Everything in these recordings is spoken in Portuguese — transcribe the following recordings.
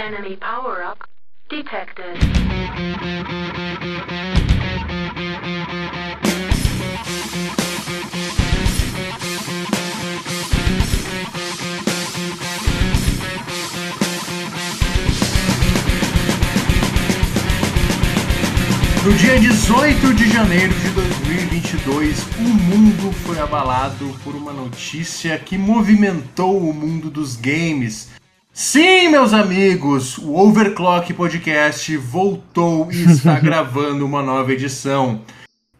Enemy power-up detected. No dia 18 de janeiro de 2022, o mundo foi abalado por uma notícia que movimentou o mundo dos games. Sim, meus amigos, o Overclock Podcast voltou e está gravando uma nova edição.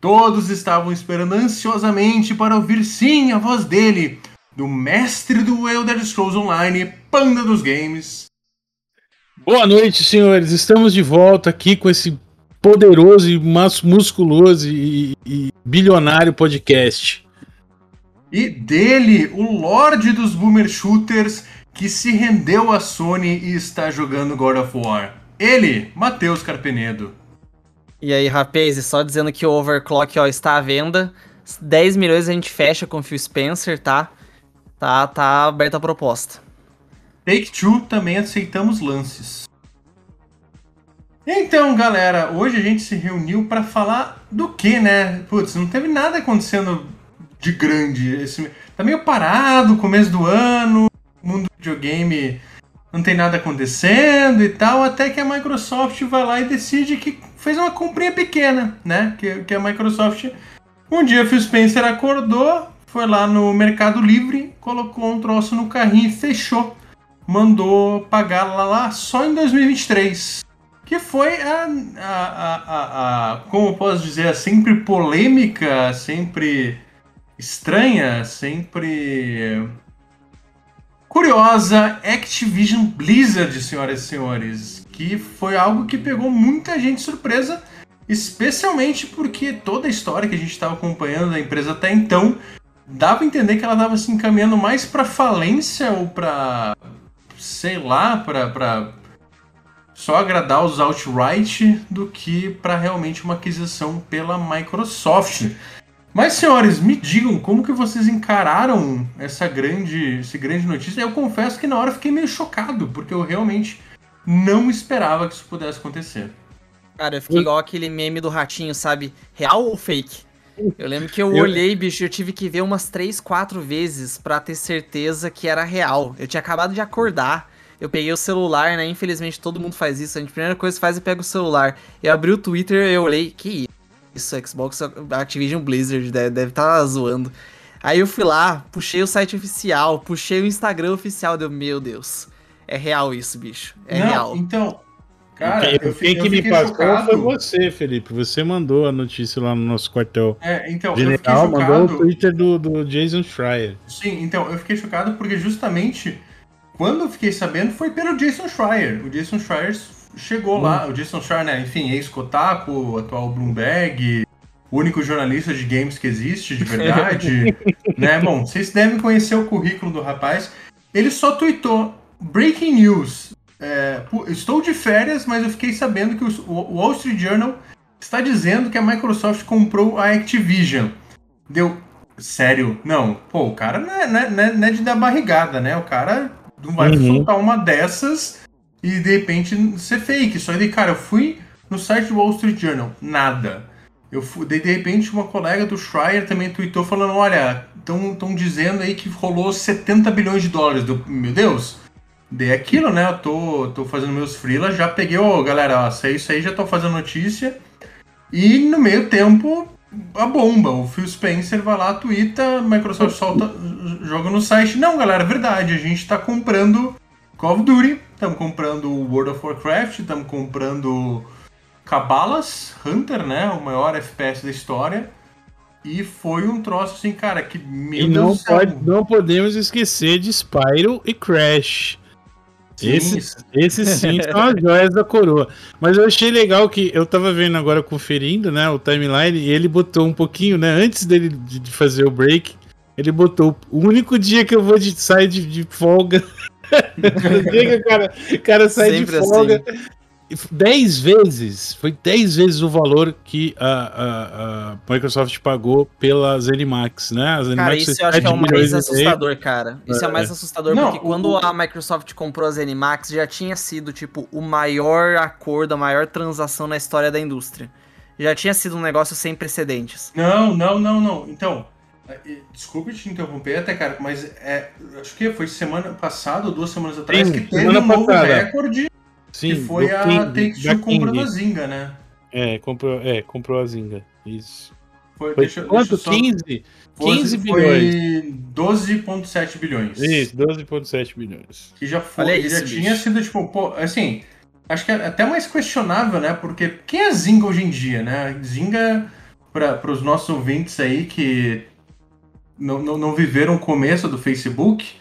Todos estavam esperando ansiosamente para ouvir sim a voz dele, do mestre do Elder Scrolls Online, Panda dos Games. Boa noite, senhores. Estamos de volta aqui com esse poderoso e mas- musculoso e, e bilionário podcast. E dele, o Lorde dos Boomer Shooters, que se rendeu à Sony e está jogando God of War. Ele, Matheus Carpenedo. E aí, rapaz, e só dizendo que o Overclock ó, está à venda. 10 milhões a gente fecha com o Phil Spencer, tá? Tá, tá aberta a proposta. Take Two também aceitamos lances. Então, galera, hoje a gente se reuniu para falar do que, né? Putz, não teve nada acontecendo de grande. Esse... Tá meio parado, começo do ano, mundo do videogame não tem nada acontecendo e tal, até que a Microsoft vai lá e decide que fez uma comprinha pequena, né? Que, que a Microsoft. Um dia Phil Spencer acordou, foi lá no Mercado Livre, colocou um troço no carrinho e fechou. Mandou pagar lá, lá só em 2023. Que foi a, a, a, a, como posso dizer, a sempre polêmica, sempre estranha, sempre curiosa Activision Blizzard, senhoras e senhores, que foi algo que pegou muita gente surpresa, especialmente porque toda a história que a gente estava acompanhando da empresa até então dava a entender que ela estava se encaminhando mais para falência ou para sei lá, para só agradar os outright do que para realmente uma aquisição pela Microsoft. Mas, senhores, me digam como que vocês encararam essa grande, essa grande notícia. Eu confesso que na hora eu fiquei meio chocado, porque eu realmente não esperava que isso pudesse acontecer. Cara, eu fiquei igual aquele meme do ratinho, sabe? Real ou fake? Eu lembro que eu, Eu- olhei, bicho, eu tive que ver umas 3, 4 vezes pra ter certeza que era real. Eu tinha acabado de acordar. Eu peguei o celular, né? Infelizmente todo mundo faz isso. A gente, primeira coisa que faz é pega o celular. Eu abri o Twitter e eu olhei, que isso, Xbox Activision Blizzard deve, deve tá zoando. Aí eu fui lá, puxei o site oficial, puxei o Instagram oficial, deu, meu Deus. É real isso, bicho. É não, real. então, cara, Quem, eu, quem eu que me passou chocado. foi você, Felipe. Você mandou a notícia lá no nosso quartel É, então, eu fiquei general, mandou o chocado. Twitter do, do Jason Schreier. Sim, então, eu fiquei chocado porque justamente quando eu fiquei sabendo foi pelo Jason Schreier. O Jason Schreier chegou lá, o Jason Schreier, enfim, ex-Kotaku, atual Bloomberg, o único jornalista de games que existe, de verdade, né? Bom, vocês devem conhecer o currículo do rapaz. Ele só tweetou Breaking News. é, estou de férias, mas eu fiquei sabendo que o Wall Street Journal está dizendo que a Microsoft comprou a Activision. Deu. Sério? Não. Pô, o cara não é, não é- não é- não é de dar barrigada, né? O cara não vai Uhum. soltar uma dessas e de repente ser fake. Só aí, cara, eu fui no site do Wall Street Journal, nada. Eu fui, de repente uma colega do Schreier também tweetou falando, olha, estão dizendo aí que rolou 70 bilhões de dólares. Deu, meu Deus, dei aquilo, né? Eu tô, tô fazendo meus freelas, já peguei, ô galera, ó, sei isso aí, já tô fazendo notícia. E no meio tempo, a bomba. O Phil Spencer vai lá, twitta, Microsoft solta, joga no site. Não, galera, é verdade, a gente tá comprando Call of Duty, estamos comprando World of Warcraft, estamos comprando Cabalas, Hunter, né? O maior FPS da história. E foi um troço assim, cara, que meu E não, pode, não podemos esquecer de Spyro e Crash. Sim, Esses, esses sim são as joias da coroa. Mas eu achei legal que eu tava vendo agora, conferindo, né, o timeline, e ele botou um pouquinho, né, antes dele de, de fazer o break, ele botou o único dia que eu vou de, sair de, de folga. O dia que o cara, o cara sai Sempre de folga. 10 vezes, foi 10 vezes o valor que a, a, a Microsoft pagou pela ZeniMax, né? A Cara, ZeniMax isso eu acho que é o mais assustador, cara. Isso é, o É. mais assustador, Não, porque o- quando a Microsoft comprou a ZeniMax, já tinha sido, tipo, o maior acordo, a maior transação na história da indústria. Já tinha sido um negócio sem precedentes. Não, não, não, não. Então, desculpe te interromper até, cara, mas é, acho que foi semana passada ou duas semanas atrás Sim, que teve um novo passada. recorde Sim, que foi do a Take-Two da comprando a Zynga, né? É, comprou, é, comprou a Zinga. Isso. Foi, Foi deixa, quanto? deixa só- 15? foi- 15 Foi 12,7 bilhões. Isso, 12,7 bilhões. Que já foi, Olha que isso, já bicho. tinha sido, tipo, pô, assim, acho que é até mais questionável, né? Porque quem é Zynga hoje em dia, né? Zynga, para os nossos ouvintes aí que não, não, não viveram o começo do Facebook,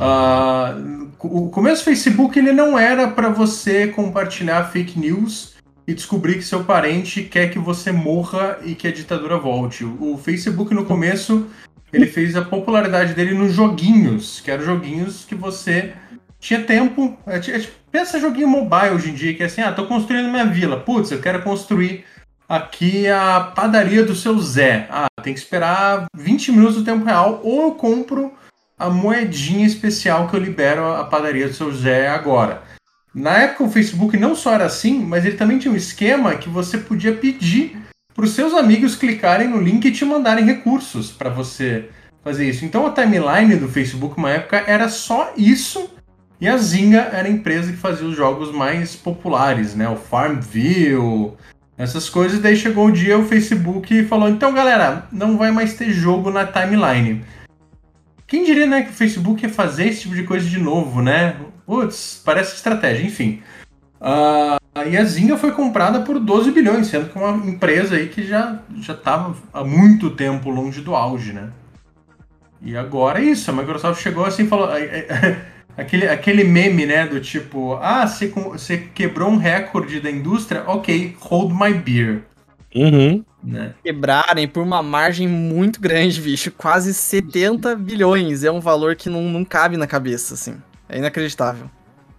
ah, o começo do Facebook ele não era para você compartilhar fake news e descobrir que seu parente quer que você morra e que a ditadura volte. O, Facebook no começo ele fez a popularidade dele nos joguinhos, que eram joguinhos que você tinha tempo. é, é tipo, pensa joguinho mobile hoje em dia, que é assim, ah, tô construindo minha vila. Putz, eu quero construir aqui a padaria do seu Zé. Ah, tem que esperar 20 minutos do tempo real, ou eu compro a moedinha especial que eu libero a padaria do seu Zé agora. Na época o Facebook não só era assim, mas ele também tinha um esquema que você podia pedir para os seus amigos clicarem no link e te mandarem recursos para você fazer isso. Então a timeline do Facebook, uma época, era só isso. E a Zynga era a empresa que fazia os jogos mais populares, né? O Farmville, essas coisas. Daí chegou o dia o Facebook falou: então galera, não vai mais ter jogo na timeline. Quem diria, né, que o Facebook ia fazer esse tipo de coisa de novo, né? Putz, parece estratégia, enfim. Ah, e a Zynga foi comprada por 12 bilhões, sendo que é uma empresa aí que já já estava há muito tempo longe do auge, né? E agora é isso, a Microsoft chegou assim e falou. Aquele, aquele meme, né, do tipo, ah, você, você quebrou um recorde da indústria, ok, hold my beer, Uhum. né? Quebrarem por uma margem muito grande, bicho. Quase 70 bilhões. É um valor que não, não cabe na cabeça, assim. É inacreditável.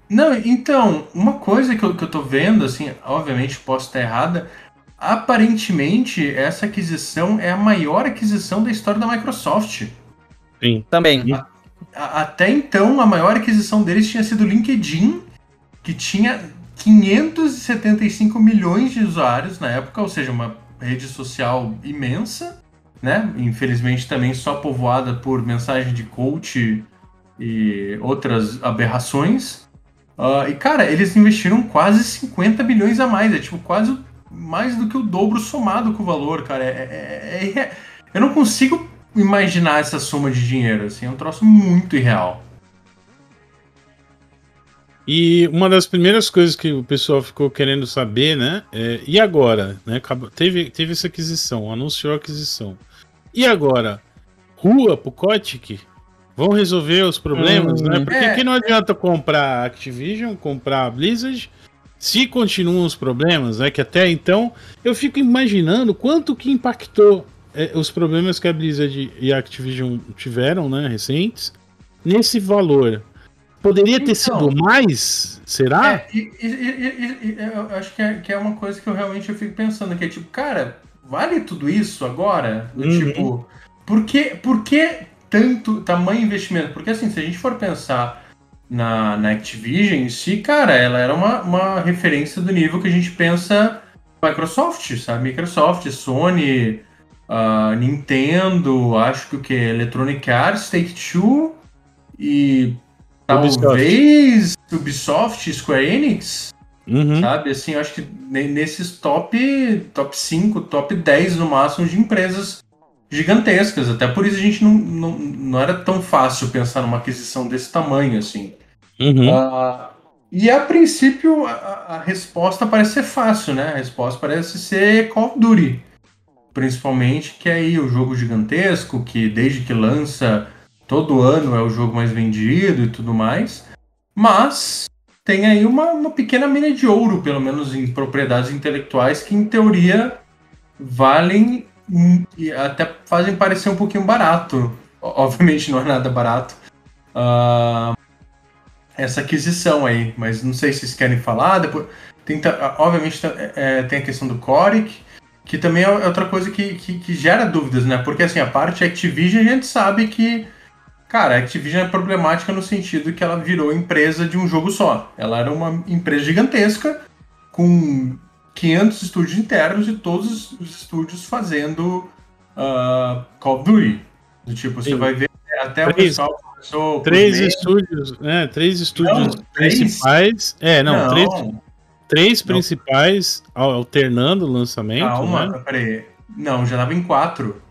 Não, então, uma coisa que eu, que eu tô vendo, assim, obviamente posso estar errada, aparentemente essa aquisição é a maior aquisição da história da Microsoft. Sim. Também. A- até então, a maior aquisição deles tinha sido o LinkedIn, que tinha 575 milhões de usuários na época, ou seja, uma rede social imensa, né? Infelizmente também só povoada por mensagem de coach e outras aberrações. Ah, e cara, eles investiram quase 50 bilhões a mais, é tipo quase mais do que o dobro somado com o valor, cara. É, é- é- é- eu não consigo imaginar essa soma de dinheiro, assim, é um troço muito irreal. E uma das primeiras coisas que o pessoal ficou querendo saber, né? É, e agora? Né, acabou- teve, teve essa aquisição, anunciou a aquisição. E agora? Rua pro Kotick? Vão resolver os problemas, Hum, né? Porque é. que não adianta comprar a Activision, comprar a Blizzard, se continuam os problemas, né? Que até então eu fico imaginando quanto que impactou é, os problemas que a Blizzard e a Activision tiveram, né? Recentes, nesse valor. Poderia ter Então. sido mais? Será? É, e, e- e- eu acho que é, que é uma coisa que eu realmente eu fico pensando, que é tipo, cara, vale tudo isso agora? Uhum. Tipo, por que, por que tanto tamanho investimento? Porque assim, se a gente for pensar na, na Activision em si, cara, ela era uma, uma referência do nível que a gente pensa Microsoft, sabe? Microsoft, Sony, ah, Nintendo, acho que o que? Electronic Arts, Take-Two e Ubisoft. talvez Ubisoft, Square Enix, Uhum. sabe? Assim, acho que ne- nesses top, top 5, top 10 no máximo de empresas gigantescas. Até por isso a gente não, não, não era tão fácil pensar numa aquisição desse tamanho, assim. Uhum. Ah, e a princípio a- a resposta parece ser fácil, né? A resposta parece ser Call of Duty. Principalmente que é aí o jogo gigantesco, que desde que lança todo ano é o jogo mais vendido e tudo mais. Mas tem aí uma, uma pequena mina de ouro, pelo menos em propriedades intelectuais, que em teoria valem e até fazem parecer um pouquinho barato. Obviamente não é nada barato. Ah, essa aquisição aí, mas não sei se vocês querem falar. Depois, Tem, obviamente ta- é, tem a questão do Coric, que também é outra coisa que, que, que gera dúvidas, né? Porque assim, a parte Activision a gente sabe que, cara, a Activision é problemática no sentido que ela virou empresa de um jogo só. Ela era uma empresa gigantesca com 500 estúdios internos e todos os estúdios fazendo ah, Call of Duty. Do tipo, você Sim. vai ver até o Três- pessoal começou Três estúdios, né? Três estúdios Não, três? principais. É, não, três, três Não. principais al- alternando o lançamento. Calma, né? peraí. Não, já tava em quatro.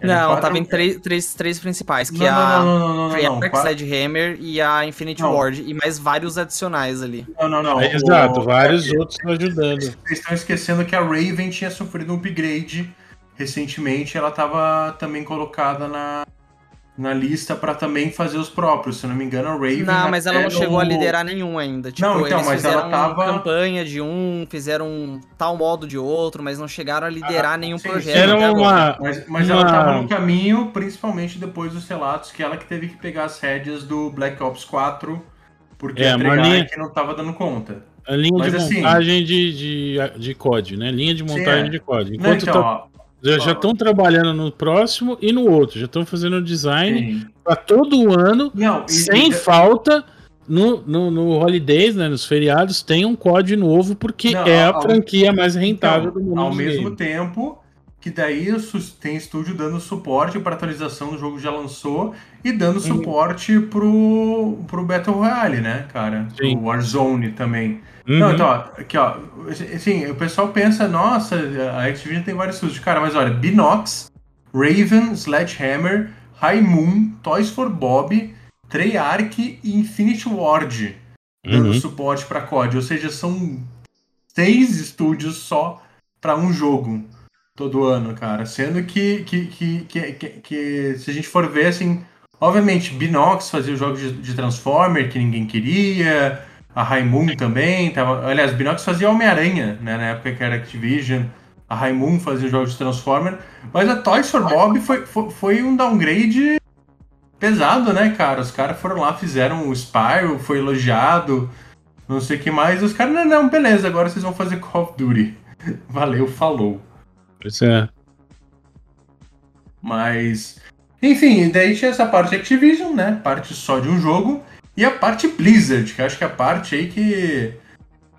Era Não, quatro- tava em três, três, três principais, que Não, é a não, quatro- Sledgehammer e a Infinity Não. Ward. E mais vários adicionais ali. não, não, não. É, O- exato, vários é, outros ajudando. Vocês estão esquecendo que a Raven tinha sofrido um upgrade recentemente. Ela tava também colocada na, na lista pra também fazer os próprios. Se não me engano, a Raven. Não, mas ela não chegou a liderar nenhum ainda. Tipo, Não, então, eles mas ela tava- campanha de um, fizeram um tal modo de outro, mas não chegaram a liderar nenhum sim, projeto. Era uma. Mas, mas Uma- ela tava no caminho, principalmente depois dos relatos, que ela que teve que pegar as rédeas do Black Ops 4, porque É, a linha- Treyarch não tava dando conta. A linha Mas de assim- montagem de, de, de COD, né? Linha de montagem é. de COD. Não, Enquanto então, tá- ó, já estão trabalhando no próximo e no outro. Já estão fazendo o design para todo ano, Não, sem e- falta. No, no, no Holidays, né, nos feriados, tem um COD novo, porque Não, é a ao- franquia mais rentável Então, do mundo Ao mesmo games. tempo que daí tem estúdio dando suporte para atualização do jogo que já lançou e dando Uhum. suporte pro, pro Battle Royale, né, cara? Sim. Pro Warzone também. Uhum. Não, então, ó, aqui, ó. Assim, o pessoal pensa, nossa, a Activision tem vários estúdios. Cara, mas olha, Binox, Raven, Sledgehammer, High Moon, Toys for Bob, Treyarch e Infinity Ward dando Uhum. suporte para COD. Ou seja, são seis estúdios só para um jogo todo ano, cara. Sendo que, que, que, que, que- que se a gente for ver, assim, obviamente, Binox fazia os jogos de, de Transformer que ninguém queria, a Raimun também, tava, aliás, Binox fazia Homem-Aranha, né, na época que era Activision, a Raimun fazia os jogos de Transformer, mas a Toys for Bob foi, foi, foi um downgrade pesado, né, cara? Os caras foram lá, fizeram o Spyro, foi elogiado, não sei o que mais. Os caras, não, não, beleza, agora vocês vão fazer Call of Duty. Valeu, falou. Pois é. Mas. Enfim, daí tinha essa parte Activision, né? Parte só de um jogo. E a parte Blizzard, que acho que é a parte aí que.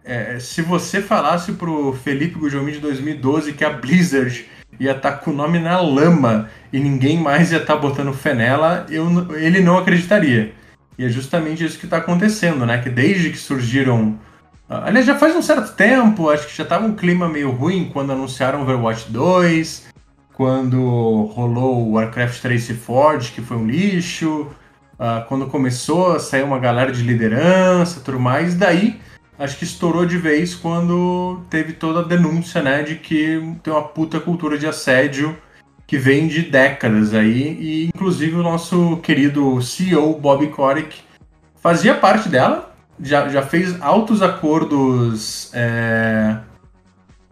é, se você falasse pro Felipe Gujomi de 2012 que a Blizzard ia estar com o nome na lama e ninguém mais ia estar botando fé nela, eu, ele não acreditaria. E é justamente isso que está acontecendo, né? Que desde que surgiram. Aliás, já faz um certo tempo, acho que já tava um clima meio ruim quando anunciaram Overwatch 2, quando rolou o Warcraft 3 Forge, que foi um lixo, ah, quando começou a sair uma galera de liderança tudo mais, daí acho que estourou de vez quando teve toda a denúncia, né, de que tem uma puta cultura de assédio que vem de décadas aí, e inclusive o nosso querido CEO Bob Kotick fazia parte dela, já, já fez altos acordos é,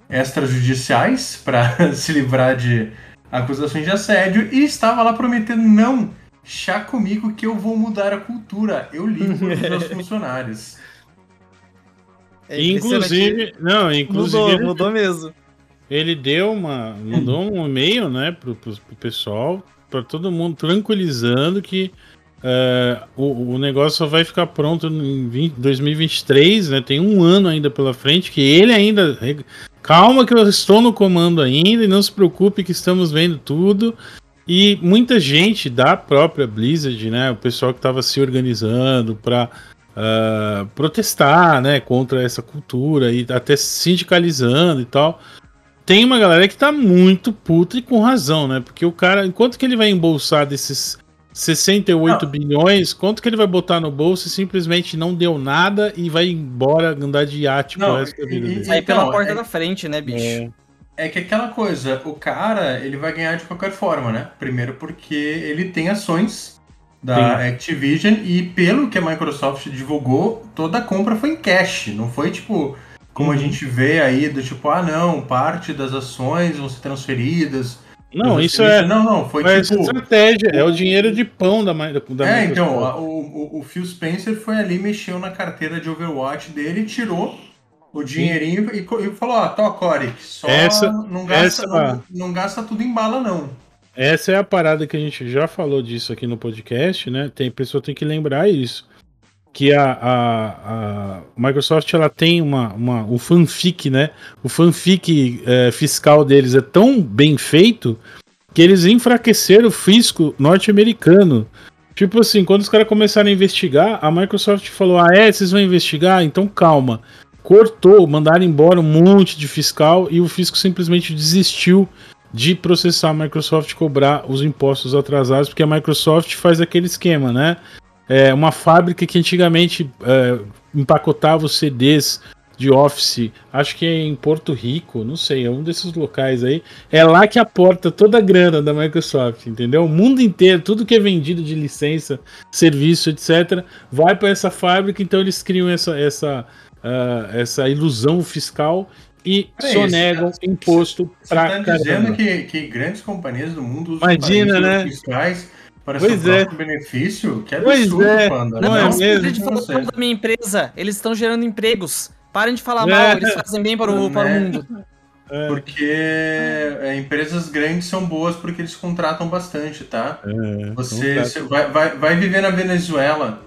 extrajudiciais para se livrar de acusações de assédio e estava lá prometendo não chá comigo que eu vou mudar a cultura, eu ligo para os meus funcionários. É. Inclusive, não, inclusive Mudou, ele, mudou mesmo. ele deu uma, mandou um e-mail, né, pro, pro, pro pessoal, para todo mundo tranquilizando que é, o, o negócio só vai ficar pronto em 20 2023, né? Tem um ano ainda pela frente que ele ainda calma que eu estou no comando ainda e não se preocupe que estamos vendo tudo. E muita gente da própria Blizzard, né, o pessoal que estava se organizando para uh, protestar, né, contra essa cultura e até sindicalizando e tal. Tem uma galera que tá muito puta e com razão, né? Porque o cara, enquanto que ele vai embolsar desses 68 Não. bilhões, quanto que ele vai botar no bolso e simplesmente não deu nada e vai embora andar de iate pro Não, resto da vida e- dele? Sair Então, pela porta é- da frente, né, bicho? É. É que aquela coisa, o cara, ele vai ganhar de qualquer forma, né? Primeiro porque ele tem ações da Activision e pelo que a Microsoft divulgou, toda a compra foi em cash, não foi tipo como a Uhum. gente vê aí do tipo, ah não, parte das ações vão ser transferidas. Não, isso é, Não, não, foi é tipo... estratégia, é o dinheiro de pão da, da É, então, a- o, o, Phil Spencer foi ali, mexeu na carteira de Overwatch dele tirou o dinheirinho e, e falou, ó, tô, Coric, só Essa- não, gasta, essa- não, não gasta tudo em bala, não. Essa é a parada que a gente já falou disso aqui no podcast, né? Tem pessoa tem que lembrar isso. Que a, a, a Microsoft ela tem uma, uma, o fanfic, né? O fanfic eh, fiscal deles é tão bem feito que eles enfraqueceram o fisco norte-americano. Tipo assim, quando os caras começaram a investigar, a Microsoft falou: Ah, é? Vocês vão investigar? Então calma. Cortou, mandaram embora um monte de fiscal e o fisco simplesmente desistiu de processar a Microsoft cobrar os impostos atrasados, porque a Microsoft faz aquele esquema, né? É uma fábrica que antigamente é, empacotava os CDs de Office, acho que é em Porto Rico, não sei, é um desses locais aí. É lá que aporta toda a grana da Microsoft, entendeu? O mundo inteiro, tudo que é vendido de licença, serviço, etc., vai para essa fábrica, então eles criam essa, essa, ah, essa ilusão fiscal e Peraí, sonegam imposto Você pra tá dizendo que, que grandes companhias do mundo usam Imagina, né? fiscais para Pois seu é. benefício? Que Pois absurdo, é. Panda. Não é Não, mesmo? Gente, falando Não sei. da minha empresa, eles estão gerando empregos. Parem de falar É. mal, eles fazem bem para o, para o Né? mundo. É, Porque é, empresas grandes são boas porque eles contratam bastante, tá? é, Você, não você vai, vai, vai viver na Venezuela.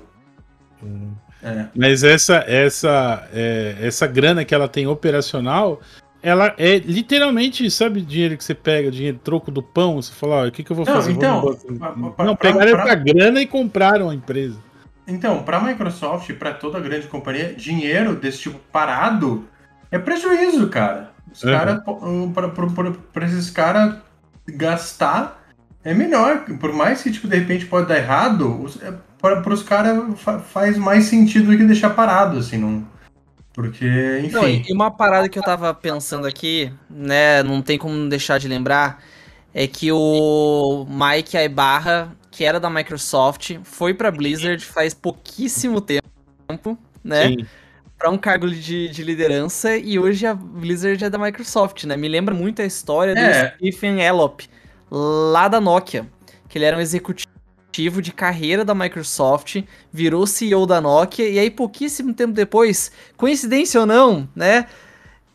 É. Mas essa, essa, é, essa grana que ela tem operacional, ela é literalmente, sabe, dinheiro que você pega, dinheiro troco do pão, você fala, ó, o que, que eu vou Não, fazer? Vou então, no banco. pra- não, pra- pegaram pra- essa grana e compraram a empresa. Então, para a Microsoft e para toda grande companhia, dinheiro desse tipo parado é prejuízo, cara. Os Uhum. cara, para esses caras gastar é melhor. Por mais que tipo, de repente pode dar errado, para os caras fa faz mais sentido do que deixar parado, assim, não. Porque, enfim. Não, e uma parada que eu tava pensando aqui, né, não tem como deixar de lembrar, é que o Mike Ibarra, que era da Microsoft, foi pra Blizzard faz pouquíssimo tempo, né, Sim. pra um cargo de, de liderança, e hoje a Blizzard é da Microsoft, né, me lembra muito a história É. do Stephen Elop, lá da Nokia, que ele era um executivo de carreira da Microsoft, virou CEO da Nokia, e aí pouquíssimo tempo depois, coincidência ou não, né?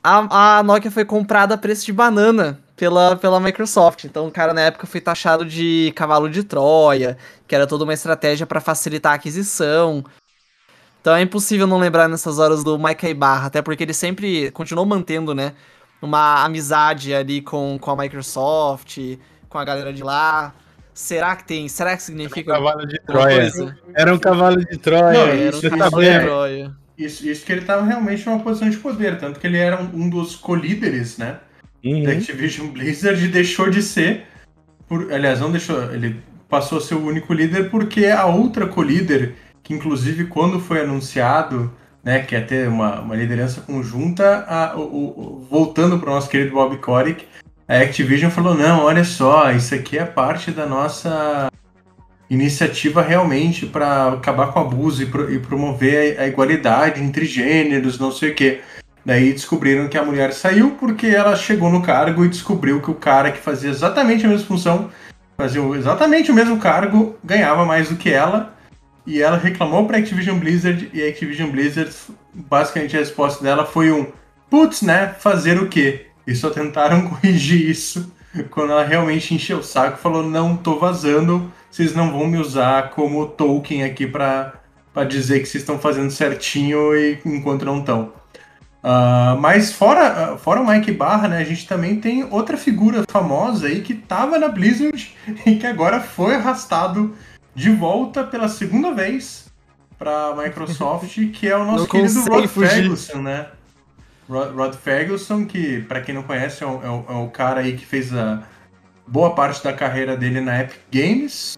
A, a Nokia foi comprada a preço de banana pela, pela Microsoft. Então o cara na época foi taxado de cavalo de Troia, que era toda uma estratégia para facilitar a aquisição. Então é impossível não lembrar nessas horas do Mike Ibarra, até porque ele sempre continuou mantendo, né? Uma amizade ali com, com a Microsoft, com a galera de lá. Será que tem? Será que significa Cavalo de Troia. Era um cavalo de Troia. Não, Era um isso- você tá cavalo de? Troia. Isso, isso que ele estava realmente numa posição de poder, tanto que ele era um, um dos co-líderes, né? Uhum. da Activision Blizzard e deixou de ser. Por, aliás, não deixou. Ele passou a ser o único líder porque a outra co-líder, que inclusive quando foi anunciado, né, que ia ter uma, uma liderança conjunta, a- o- o- voltando para o nosso querido Bob Kotick, a Activision falou: não, olha só, isso aqui é parte da nossa iniciativa realmente para acabar com o abuso e, pro- e promover a, a igualdade entre gêneros, não sei o quê. Daí descobriram que a mulher saiu porque ela chegou no cargo e descobriu que o cara que fazia exatamente a mesma função, fazia exatamente o mesmo cargo, ganhava mais do que ela. E ela reclamou pra Activision Blizzard e a Activision Blizzard, basicamente a resposta dela foi um putz, né? Fazer o quê? E só tentaram corrigir isso quando ela realmente encheu o saco e falou: não, tô vazando, vocês não vão me usar como token aqui pra, pra dizer que vocês estão fazendo certinho e enquanto não estão. Ah, mas fora, fora o Mike Barra, né, a gente também tem outra figura famosa aí que tava na Blizzard e que agora foi arrastado de volta pela segunda vez para Microsoft, que é o nosso Não querido Rod. Ferguson, né? Rod, Ferguson, que para quem não conhece é o, é o- é o cara aí que fez a boa parte da carreira dele na Epic Games.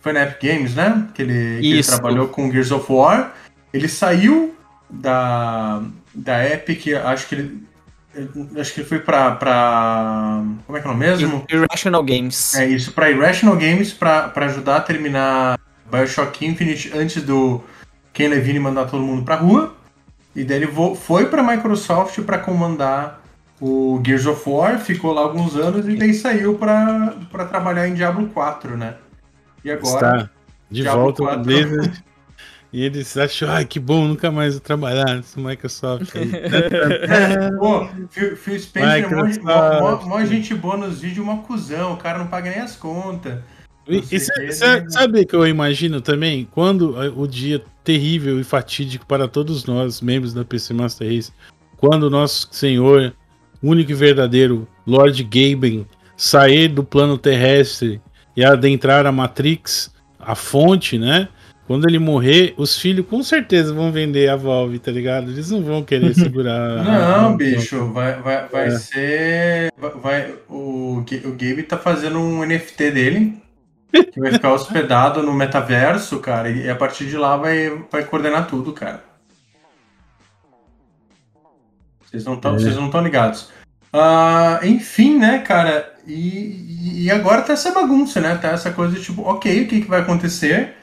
Foi na Epic Games, né? Que ele, que ele trabalhou com Gears of War. Ele saiu da, da Epic, acho que ele. Acho que ele foi pra, pra. Como é que é o nome mesmo? Irrational Games. É isso, pra Irrational Games, pra, pra ajudar a terminar Bioshock Infinite antes do Ken Levine mandar todo mundo pra rua. E daí ele foi pra Microsoft pra comandar o Gears of War, ficou lá alguns anos e daí saiu pra, pra trabalhar em Diablo 4, né? E agora. Está de Diablo volta no 4. Blizzard. E eles acham, ai, que bom, nunca mais vou trabalhar nessa Microsoft. Pô, Phil, Phil Spencer é mó, Microsoft. mó, mó- mó gente boa nos vídeos, uma cuzão. O cara não paga nem as contas. E, e sa- né? sabe o que eu imagino também? Quando eh, o dia terrível e fatídico para todos nós, membros da PC Master Race, quando o nosso senhor, único e verdadeiro Lord Gaben, sair do plano terrestre e adentrar a Matrix, a fonte, né? Quando ele morrer, os filhos com certeza vão vender a Valve, tá ligado? Eles não vão querer segurar. a- Não, a- bicho, vai, vai, vai É. ser. vai- Vai, o, o Gabe tá fazendo um NFT dele. Que vai ficar hospedado no metaverso, cara. E a partir de lá vai, vai coordenar tudo, cara. Vocês não estão É. ligados. Ah, enfim, né, cara? E, e agora tá essa bagunça, né? Tá essa coisa tipo, ok, o que, que vai acontecer?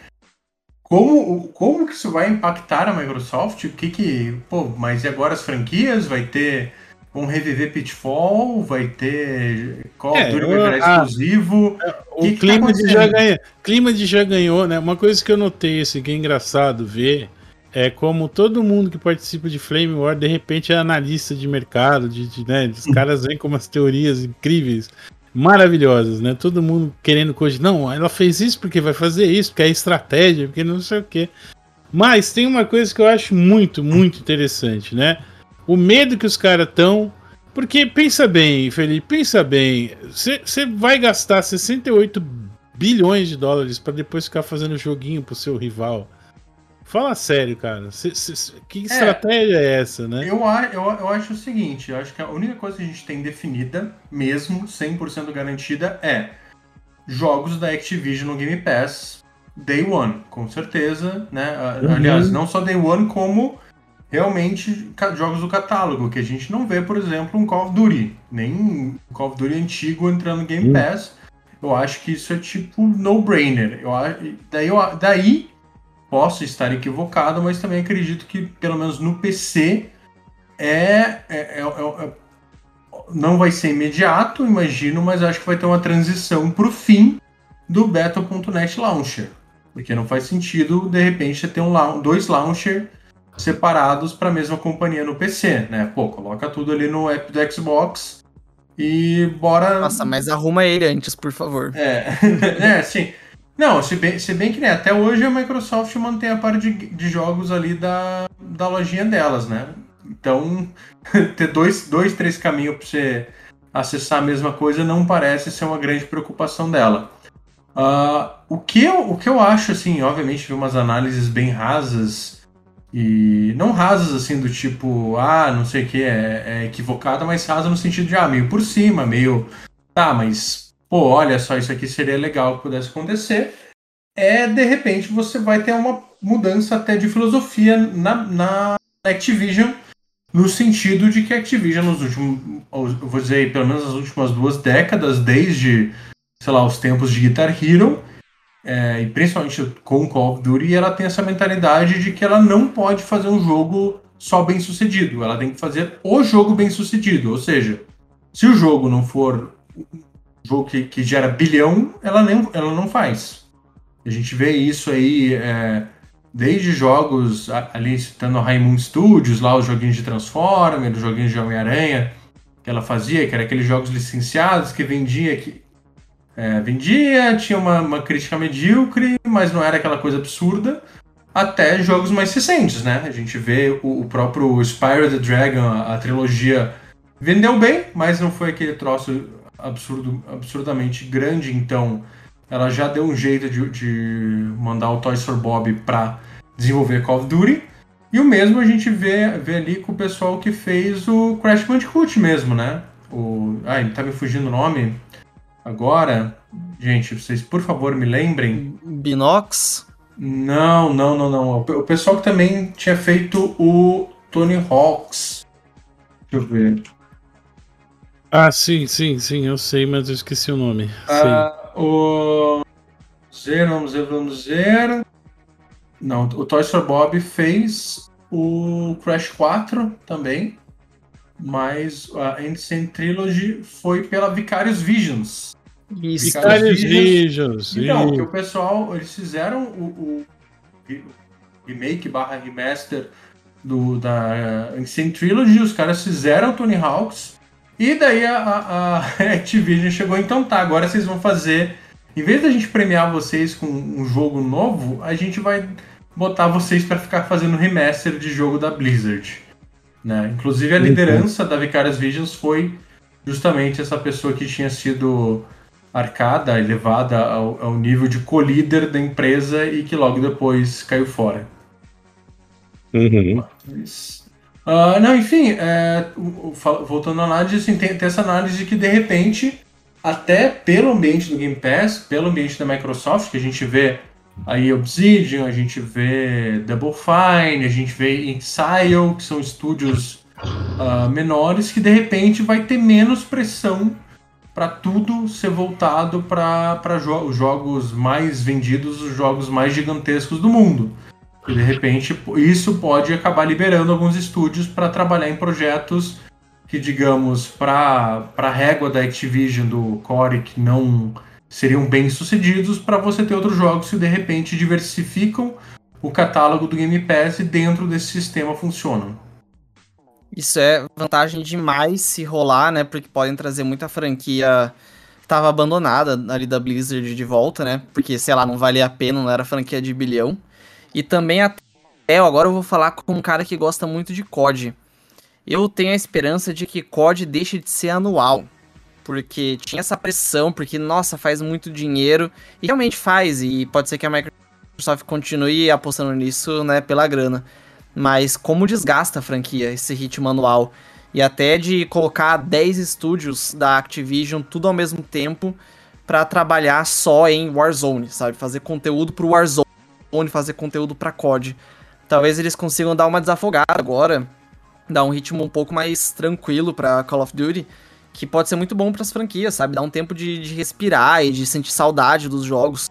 Como, como que isso vai impactar a Microsoft? O que que. Pô, mas e agora as franquias? Vai ter. Vão reviver Pitfall? Vai ter. Call of É, Duty vai virar exclusivo? O Que que tá clima, de já ganha, clima de já ganhou, né? Uma coisa que eu notei, assim, que é engraçado ver, é como todo mundo que participa de Flame War, de repente, é analista de mercado, de, de, né? Os caras vêm com umas teorias incríveis, maravilhosas, né? Todo mundo querendo coisa. Não, ela fez isso porque vai fazer isso, porque é estratégia, porque não sei o quê. Mas tem uma coisa que eu acho muito, muito interessante, né? O medo que os caras estão. Porque pensa bem, Felipe, pensa bem. Você vai gastar 68 bilhões de dólares para depois ficar fazendo joguinho pro seu rival. Fala sério, cara. Cê- cê- cê- que estratégia é essa, né? Eu, eu, eu acho o seguinte, eu acho que a única coisa que a gente tem definida, mesmo 100% garantida, é jogos da Activision no Game Pass Day One, com certeza, né? Uhum. Aliás, não só Day One, como realmente jogos do catálogo, que a gente não vê, por exemplo, um Call of Duty, nem um Call of Duty antigo entrando no Game Hum. Pass. Eu acho que isso é tipo no-brainer. Eu Daí, eu- daí posso estar equivocado, mas também acredito que, pelo menos no PC, é, é- é- é- é- não vai ser imediato, imagino, mas acho que vai ter uma transição para o fim do Battle.net Launcher. Porque não faz sentido, de repente, você ter um, dois launcher separados para a mesma companhia no PC, né? Pô, coloca tudo ali no app do Xbox e bora. Nossa, mas arruma ele antes, por favor. É, é sim. Não, se bem, se bem que né, até hoje a Microsoft mantém a parte de, de jogos ali da, da lojinha delas, né? Então, ter dois, dois três caminhos para você acessar a mesma coisa não parece ser uma grande preocupação dela. Ah, o, que eu, o que eu acho, assim, obviamente vi umas análises bem rasas e não rasas assim do tipo, ah, não sei o que, é, é equivocada, mas rasa no sentido de, ah, meio por cima, meio, tá, mas, pô, olha só, isso aqui seria legal que pudesse acontecer. É, de repente, você vai ter uma mudança até de filosofia na, na Activision, no sentido de que a Activision nos últimos, vou dizer, pelo menos nas últimas duas décadas, desde, sei lá, os tempos de Guitar Hero, é, e principalmente com Call of Duty, ela tem essa mentalidade de que ela não pode fazer um jogo só bem sucedido, ela tem que fazer o jogo bem sucedido. Ou seja, se o jogo não for um jogo que, que gera bilhão, ela, nem, ela não faz. A gente vê isso aí é, desde jogos, ali citando a Raimundo Studios, lá os joguinhos de Transformer, os joguinhos de Homem-Aranha, que ela fazia, que era aqueles jogos licenciados que vendia que é, vendia, tinha uma, uma crítica medíocre, mas não era aquela coisa absurda, até jogos mais recentes, né? A gente vê o, o próprio Spyro the Dragon, a, a trilogia, vendeu bem, mas não foi aquele troço absurdo, absurdamente grande, então ela já deu um jeito de, de mandar o Toys for Bob pra desenvolver Call of Duty. E o mesmo a gente vê, vê ali com o pessoal que fez o Crash Bandicoot mesmo, né? O, ai, tá me fugindo o nome agora. Gente, vocês por favor me lembrem. Binox. Não, não, não, não. O pe- o pessoal que também tinha feito o Tony Hawks. Deixa eu ver. Ah, sim, sim, sim, eu sei, mas eu esqueci o nome. Ah, o. Zero, vamos ver, vamos ver. Não, o Toy Story Bob fez o Crash 4 também. Mas a Ancient Trilogy foi pela Vicarious Visions. Isso. Vicarious Vicarious Visions. Então, que o pessoal, eles fizeram o, o, remake barra remaster do, da uh, Insane Trilogy, os caras fizeram o Tony Hawks, e daí a, a, a Activision chegou, então tá, agora vocês vão fazer, em vez da gente premiar vocês com um jogo novo, a gente vai botar vocês para ficar fazendo remaster de jogo da Blizzard. Né? Inclusive a liderança uhum. da Vicarious Visions foi justamente essa pessoa que tinha sido arcada, elevada ao, ao nível de co-líder da empresa e que logo depois caiu fora. Uhum. Mas, uh, não, enfim, é, voltando à análise, assim, tem, tem essa análise de que de repente, até pelo ambiente do Game Pass, pelo ambiente da Microsoft, que a gente vê aí Obsidian, a gente vê Double Fine, a gente vê Inxile, que são estúdios uh, menores, que de repente vai ter menos pressão para tudo ser voltado para jo os jogos mais vendidos, os jogos mais gigantescos do mundo. E de repente isso pode acabar liberando alguns estúdios para trabalhar em projetos que, digamos, para a régua da Activision, do Core, que não seriam bem sucedidos, para você ter outros jogos que de repente diversificam o catálogo do Game Pass e dentro desse sistema funcionam. Isso é vantagem demais se rolar, né? Porque podem trazer muita franquia que tava abandonada ali da Blizzard de volta, né? Porque, sei lá, não valia a pena, não era franquia de bilhão. E também até agora eu vou falar com um cara que gosta muito de COD. Eu tenho a esperança de que COD deixe de ser anual. Porque tinha essa pressão, porque, nossa, faz muito dinheiro. E realmente faz, e pode ser que a Microsoft continue apostando nisso, né, pela grana mas como desgasta a franquia esse ritmo anual. E até de colocar 10 estúdios da Activision tudo ao mesmo tempo para trabalhar só em Warzone, sabe? Fazer conteúdo pro Warzone, fazer conteúdo para COD. Talvez eles consigam dar uma desafogada agora, dar um ritmo um pouco mais tranquilo para Call of Duty, que pode ser muito bom para as franquias, sabe? Dar um tempo de, de respirar e de sentir saudade dos jogos.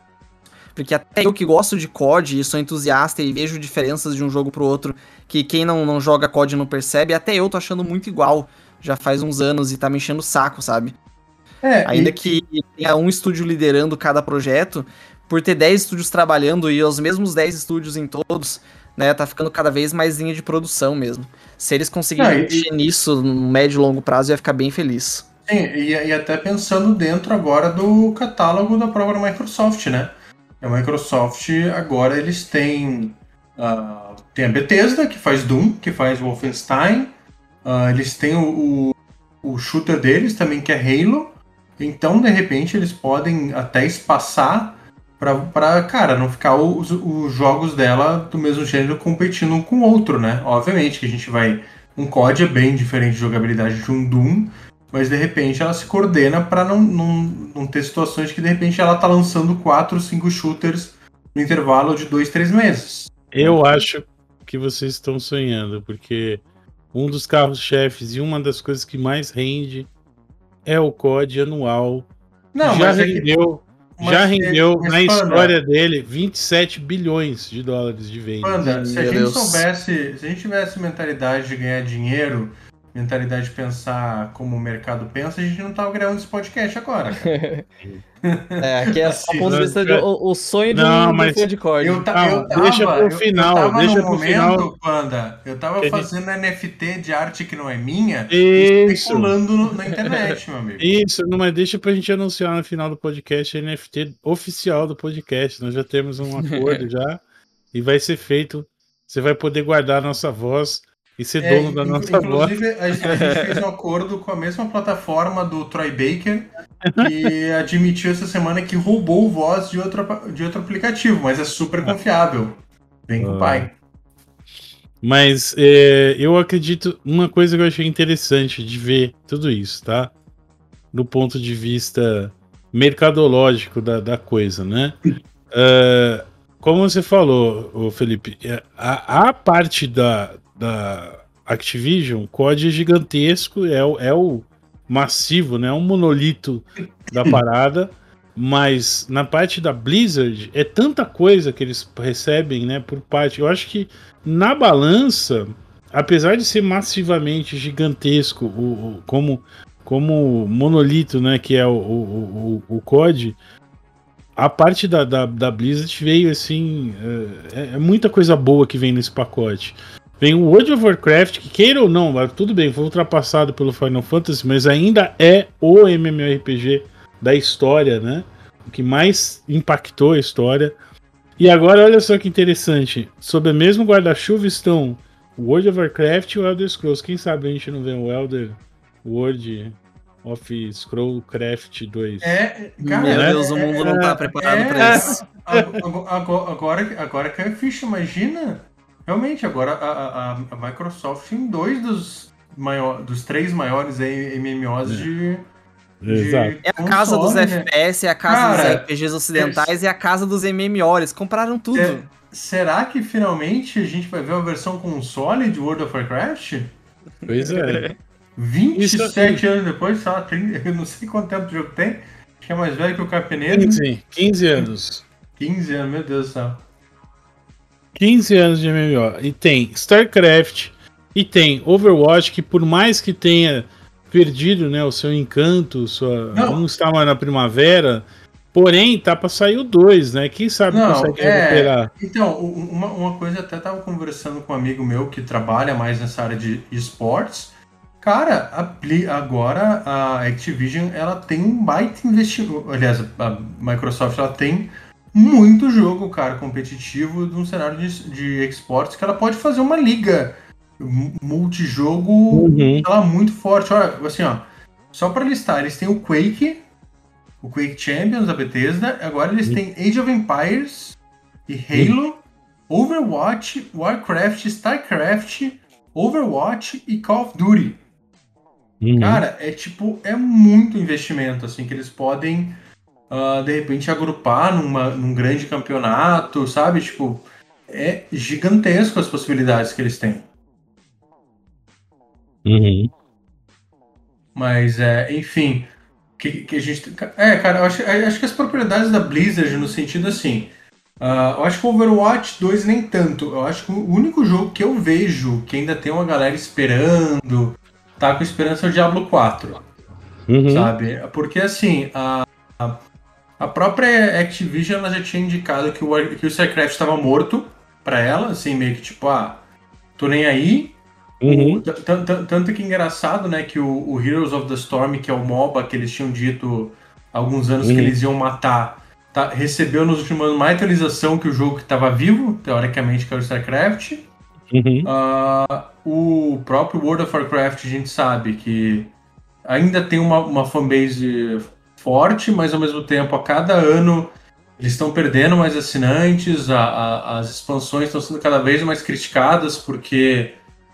Porque até eu que gosto de COD e sou entusiasta e vejo diferenças de um jogo pro outro que quem não, não joga COD não percebe, até eu tô achando muito igual. Já faz uns anos e tá me enchendo o saco, sabe? É, Ainda e... que tenha um estúdio liderando cada projeto, por ter 10 estúdios trabalhando e os mesmos 10 estúdios em todos, né, tá ficando cada vez mais linha de produção mesmo. Se eles conseguirem mexer e... nisso no médio e longo prazo, eu ia ficar bem feliz. Sim, e, e até pensando dentro agora do catálogo da própria Microsoft, né? A Microsoft agora eles têm uh, tem a Bethesda que faz Doom, que faz Wolfenstein, uh, eles têm o, o, o, shooter deles também que é Halo. Então de repente eles podem até espaçar para cara não ficar os, os jogos dela do mesmo gênero competindo um com o outro, né? Obviamente que a gente vai um COD é bem diferente de jogabilidade de um Doom, mas de repente ela se coordena para não, não, não ter situações que de repente ela tá lançando 4, 5 shooters no intervalo de 2, 3 meses. Eu acho que vocês estão sonhando, porque um dos carros-chefes e uma das coisas que mais rende é o COD anual. Não, já rendeu, é que... já rendeu na história dele 27 bilhões de dólares de venda. Panda, se a gente soubesse, se a gente tivesse mentalidade de ganhar dinheiro mentalidade de pensar como o mercado pensa, a gente não tava gravando esse podcast agora. é, aqui é só ponto de vista de, o, o sonho de não, um mas de código. Eu, ta, eu tava, deixa pro final, eu, eu deixa pro momento, final. Panda, eu tava fazendo NFT de arte que não é minha Isso. especulando na internet, meu amigo. Isso, não, mas deixa pra gente anunciar no final do podcast NFT oficial do podcast. Nós já temos um acordo já e vai ser feito. Você vai poder guardar a nossa voz e ser é, dono da nossa Inclusive, a gente, fez um acordo com a mesma plataforma do Troy Baker, que admitiu essa semana que roubou voz de outro, de outro aplicativo, mas é super confiável. Vem com o pai. Mas é, eu acredito, uma coisa que eu achei interessante de ver tudo isso, tá? Do ponto de vista mercadológico da, da coisa, né? Uh, como você falou, Felipe, é, a, a parte da, da Activision, COD é gigantesco, é, o, é o massivo, né? É um monolito da parada. Mas na parte da Blizzard é tanta coisa que eles recebem, né? Por parte. Eu acho que na balança, apesar de ser massivamente gigantesco, o, o como como monolito, né? Que é o, o, o, o COD, a parte da, da, da Blizzard veio assim. É, é, muita coisa boa que vem nesse pacote. Vem o World of Warcraft, que queira ou não, tudo bem, foi ultrapassado pelo Final Fantasy, mas ainda é o MMORPG da história, né? O que mais impactou a história. E agora, olha só que interessante: sob o mesmo guarda-chuva estão o World of Warcraft e o Elder Scrolls. Quem sabe a gente não vê o Elder World of Scrollcraft 2. É, cara, Meu Deus, é, o mundo não tá preparado é, pra isso. Agora, agora, agora que a ficha, imagina. Realmente, agora a, a, a Microsoft em dois dos, maior, dos três maiores MMOs é. de. Exato. É a casa dos né? FPS, é a casa Cara, dos RPGs ocidentais é... e a casa dos MMO. Eles compraram tudo. É, será que finalmente a gente vai ver a versão console de World of Warcraft? Pois é. 27 anos depois, só 30, eu não sei quanto tempo o jogo tem. Acho que é mais velho que o Carpeneiro. 15, 15 anos. 15 anos, meu Deus do céu. 15 anos de MMO. E tem StarCraft, e tem Overwatch, que por mais que tenha perdido né, o seu encanto, sua, não. não estava na primavera, porém tá para sair o 2, né? Quem sabe não, consegue é... recuperar. Então, uma, uma coisa, até tava conversando com um amigo meu que trabalha mais nessa área de esportes. Cara, a, agora a Activision ela tem um baita investimento. Aliás, a Microsoft ela tem muito jogo, cara, competitivo num cenário de, de esportes que ela pode fazer uma liga multijogo uhum. ela muito forte. Olha, assim, ó, só para listar, eles têm o Quake, o Quake Champions da Bethesda, agora eles uhum. têm Age of Empires e Halo, uhum. Overwatch, Warcraft, Starcraft, Overwatch e Call of Duty. Uhum. Cara, é tipo, é muito investimento, assim, que eles podem, uh, de repente, agrupar numa, num grande campeonato, sabe? Tipo, é gigantesco as possibilidades que eles têm. Uhum. Mas, é, enfim, que, que a gente. É, cara, eu acho, eu acho que as propriedades da Blizzard, no sentido assim. Uh, eu acho que o Overwatch 2 nem tanto. Eu acho que o único jogo que eu vejo que ainda tem uma galera esperando, tá com esperança é o Diablo 4. Uhum. Sabe? Porque assim, a, a própria Activision ela já tinha indicado que o, que o StarCraft estava morto para ela, assim, meio que tipo, ah, tô nem aí. Uhum. Tanto que engraçado, né, que o, o, Heroes of the Storm, que é o MOBA que eles tinham dito há alguns anos uhum. que eles iam matar, tá, recebeu nos últimos anos mais atualização que o jogo que estava vivo, teoricamente, que era o StarCraft. Uhum. Uh, o próprio World of Warcraft, a gente sabe que ainda tem uma, uma fanbase forte, mas ao mesmo tempo, a cada ano eles estão perdendo mais assinantes, a, a, as expansões estão sendo cada vez mais criticadas, porque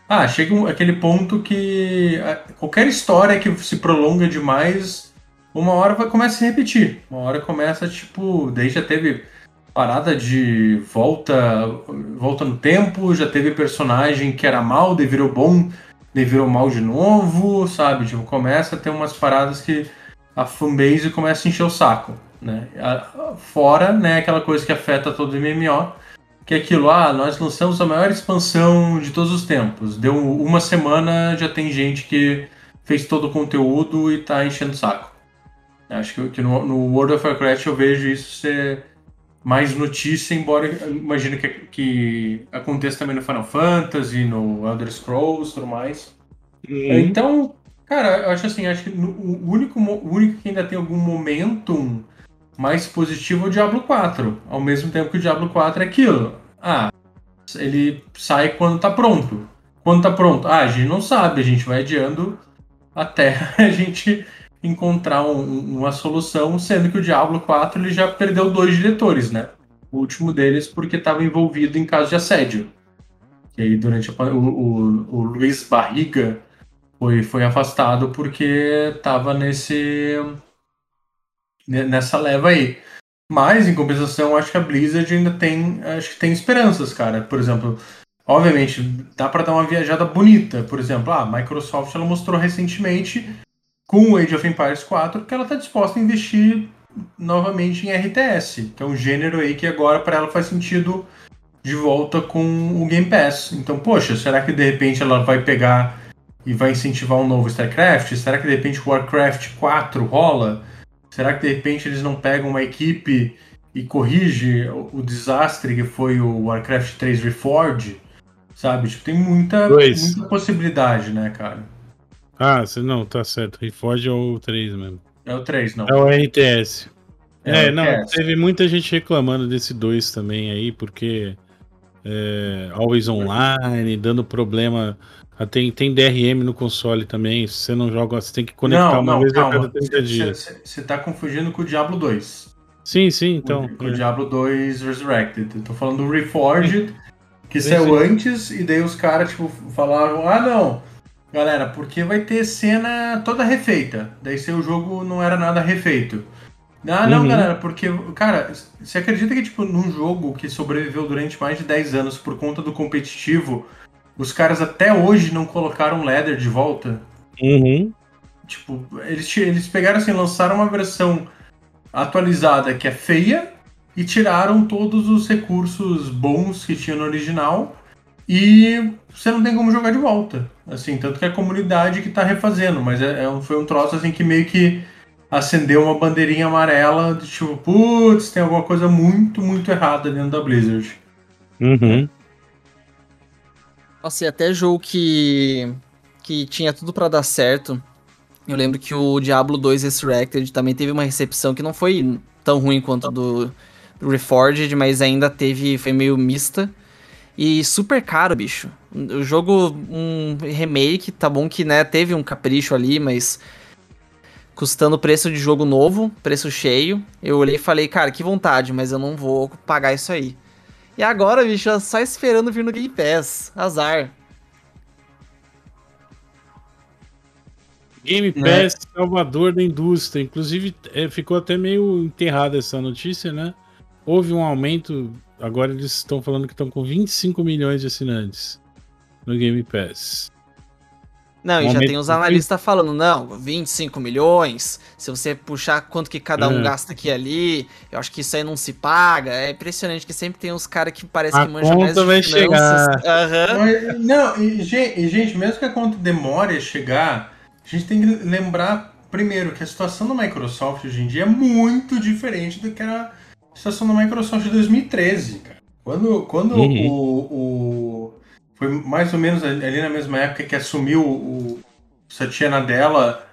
ah, chega um, aquele ponto que qualquer história que se prolonga demais, uma hora vai, começa a se repetir. Uma hora começa, tipo, daí já teve parada de volta volta no tempo, já teve personagem que era mal, daí virou bom, daí virou mal de novo, sabe? Tipo, começa a ter umas paradas que a fanbase começa a encher o saco, né? Fora, né, aquela coisa que afeta todo o MMO, que é aquilo, ah, nós lançamos a maior expansão de todos os tempos. Deu uma semana, já tem gente que fez todo o conteúdo e tá enchendo o saco. Acho que, que no, no World of Warcraft eu vejo isso ser mais notícia, embora imagino que, que aconteça também no Final Fantasy, no Elder Scrolls e tudo mais. Uhum. Então, cara, eu acho assim, acho que o único, o único que ainda tem algum momentum mais positivo é o Diablo 4. Ao mesmo tempo que o Diablo 4 é aquilo. Ah, ele sai quando tá pronto. Quando tá pronto? Ah, a gente não sabe, a gente vai adiando até a gente encontrar um, uma solução, sendo que o Diablo 4 ele já perdeu dois diretores, né? O último deles porque estava envolvido em caso de assédio. E aí, durante a, o, o, o, Luiz Barriga foi, foi afastado porque estava nesse nessa leva aí. Mas, em compensação, acho que a Blizzard ainda tem, acho que tem esperanças, cara. Por exemplo, obviamente, dá para dar uma viajada bonita. Por exemplo, a Microsoft ela mostrou recentemente com o Age of Empires 4 que ela está disposta a investir novamente em RTS, que é um gênero aí que agora para ela faz sentido de volta com o Game Pass. Então, poxa, será que de repente ela vai pegar e vai incentivar um novo StarCraft? Será que de repente o Warcraft 4 rola? Será que de repente eles não pegam uma equipe e corrige o, desastre que foi o Warcraft 3 Reforged, sabe? Tipo, tem muita, muita possibilidade, né, cara? Ah, não, tá certo. Reforge é o 3 mesmo. É o 3, não. É o RTS. É, o não, teve muita gente reclamando desse 2 também aí, porque é, Always Online, dando problema. Ah, Tem, tem DRM no console também. Se você não joga, você tem que conectar Não, uma não, vez a calma. cada 30 dias. Você tá confundindo com o Diablo 2. Sim, sim, então. com, com o é. Diablo 2 Resurrected. Eu tô falando do Reforged, que Sim, saiu sim. antes, e daí os caras, tipo, falaram, ah não, galera, porque vai ter cena toda refeita. Daí seu jogo não era nada refeito. Ah, não, Uhum. galera, porque, cara, você acredita que, tipo, num jogo que sobreviveu durante mais de 10 anos por conta do competitivo, os caras até hoje não colocaram ladder de volta? Uhum. Tipo, eles, eles pegaram assim, lançaram uma versão atualizada que é feia e tiraram todos os recursos bons que tinha no original e você não tem como jogar de volta. Assim, tanto que é a comunidade que tá refazendo, mas é, é um- foi um troço assim que meio que acendeu uma bandeirinha amarela de tipo, putz, tem alguma coisa muito, muito errada dentro da Blizzard. Uhum. Nossa, e até jogo que, que tinha tudo pra dar certo. Eu lembro que o Diablo 2 Resurrected também teve uma recepção que não foi tão ruim quanto do, do Reforged, mas ainda teve. foi meio mista. E super caro, bicho. O jogo, um remake, tá bom que né, teve um capricho ali, mas custando preço de jogo novo, preço cheio. Eu olhei e falei, cara, que vontade, mas eu não vou pagar isso aí. E agora, bicho, é só esperando vir no Game Pass. Azar. Game Né? Pass, salvador da indústria. Inclusive, é, ficou até meio enterrada essa notícia, né? Houve um aumento. Agora eles estão falando que estão com 25 milhões de assinantes no Game Pass. Não, e já tem os analistas falando, não, 25 milhões, se você puxar quanto que cada um É. gasta aqui e ali, eu acho que isso aí não se paga. É impressionante que sempre tem uns caras que parece A que manjam mais conta de vai finanças. Aham. Mas, não, e, e, gente, mesmo que a conta demore a chegar, a gente tem que lembrar, primeiro, que a situação da Microsoft hoje em dia é muito diferente do que era a situação da Microsoft de 2013, cara. Quando, quando Uhum. o, o- Foi mais ou menos ali na mesma época que assumiu o Satya Nadella,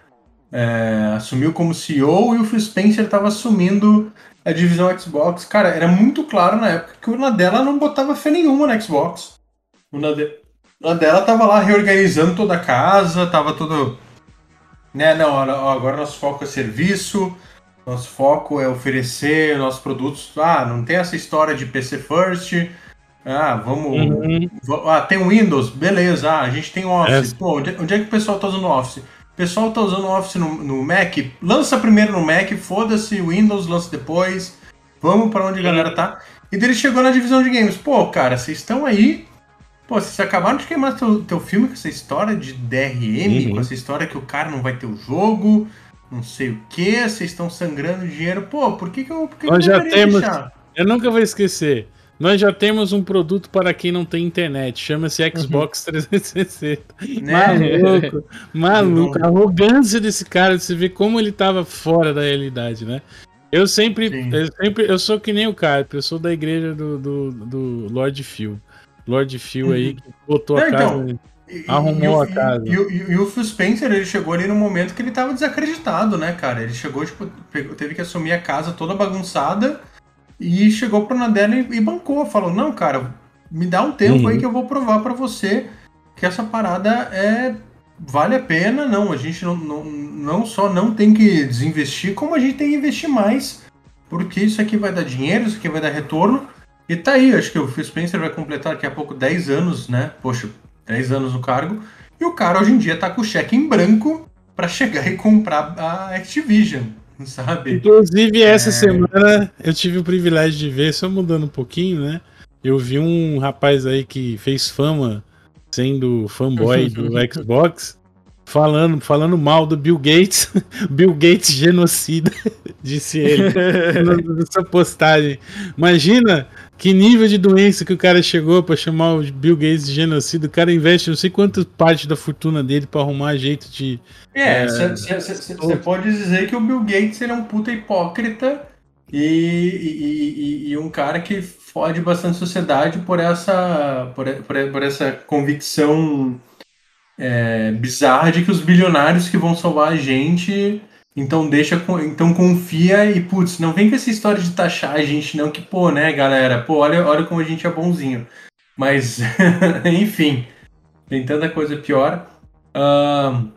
é, assumiu como CEO e o Phil Spencer estava assumindo a divisão Xbox. Cara, era muito claro na época que o Nadella não botava fé nenhuma no Xbox. O Nade- o Nadella tava lá reorganizando toda a casa, tava todo. Né, não, agora nosso foco é serviço, nosso foco é oferecer nossos produtos. Ah, não tem essa história de PC First. Ah, vamos. Uhum. Ah, tem Windows, beleza. Ah, a gente tem Office. É. Pô, onde, onde é que o pessoal tá usando Office? O pessoal tá usando Office no, no Mac? Lança primeiro no Mac, foda-se, Windows, lança depois. Vamos pra onde a galera tá. E daí ele chegou na divisão de games. Pô, cara, vocês estão aí. Pô, vocês acabaram de queimar teu, teu filme com essa história de DRM, Uhum. com essa história que o cara não vai ter o jogo, não sei o que, vocês estão sangrando dinheiro. Pô, por que que eu, por que Nós que eu já temos- deixar? Eu nunca vou esquecer. Nós já temos um produto para quem não tem internet. Chama-se Xbox 360. Né? Maluco, maluco. A arrogância desse cara, você vê como ele tava fora da realidade, né? Eu sempre, Sim. eu sempre, eu sou que nem o Carpe, eu sou da igreja do, do, do Lord Phil. Lord Phil aí, que botou a Não, casa. então, E- Arrumou e, a casa. E, o- e o Phil Spencer, ele chegou ali no momento que ele tava desacreditado, né, cara? Ele chegou, tipo, teve que assumir a casa toda bagunçada e chegou pro Nadella e, bancou. Falou, não, cara, me dá um tempo Uhum. aí que eu vou provar pra você que essa parada é... Vale a pena, não. A gente não, não, não só não tem que desinvestir, como a gente tem que investir mais. Porque isso aqui vai dar dinheiro, isso aqui vai dar retorno. E tá aí, acho que o Phil Spencer vai completar daqui a pouco 10 anos, né? Poxa, 10 anos no cargo. E o cara hoje em dia tá com o cheque em branco pra chegar e comprar a Activision, sabe? Inclusive, essa É. semana eu tive o privilégio de ver, só mudando um pouquinho, né? Eu vi um rapaz aí que fez fama sendo fanboy do Xbox, falando, falando mal do Bill Gates. Bill Gates genocida, disse ele nessa postagem. Imagina que nível de doença que o cara chegou pra chamar o Bill Gates de genocida. O cara investe não sei quantas partes da fortuna dele pra arrumar jeito de. É, você pode dizer que o Bill Gates ele é um puta hipócrita E, e, e, e um cara que fode bastante a sociedade por essa, por, por, por essa convicção é, bizarra de que os bilionários que vão salvar a gente, então deixa, então confia e putz, não vem com essa história de taxar a gente não que pô, né, galera, pô, olha, olha como a gente é bonzinho. Mas, enfim, tem tanta coisa pior. Uh,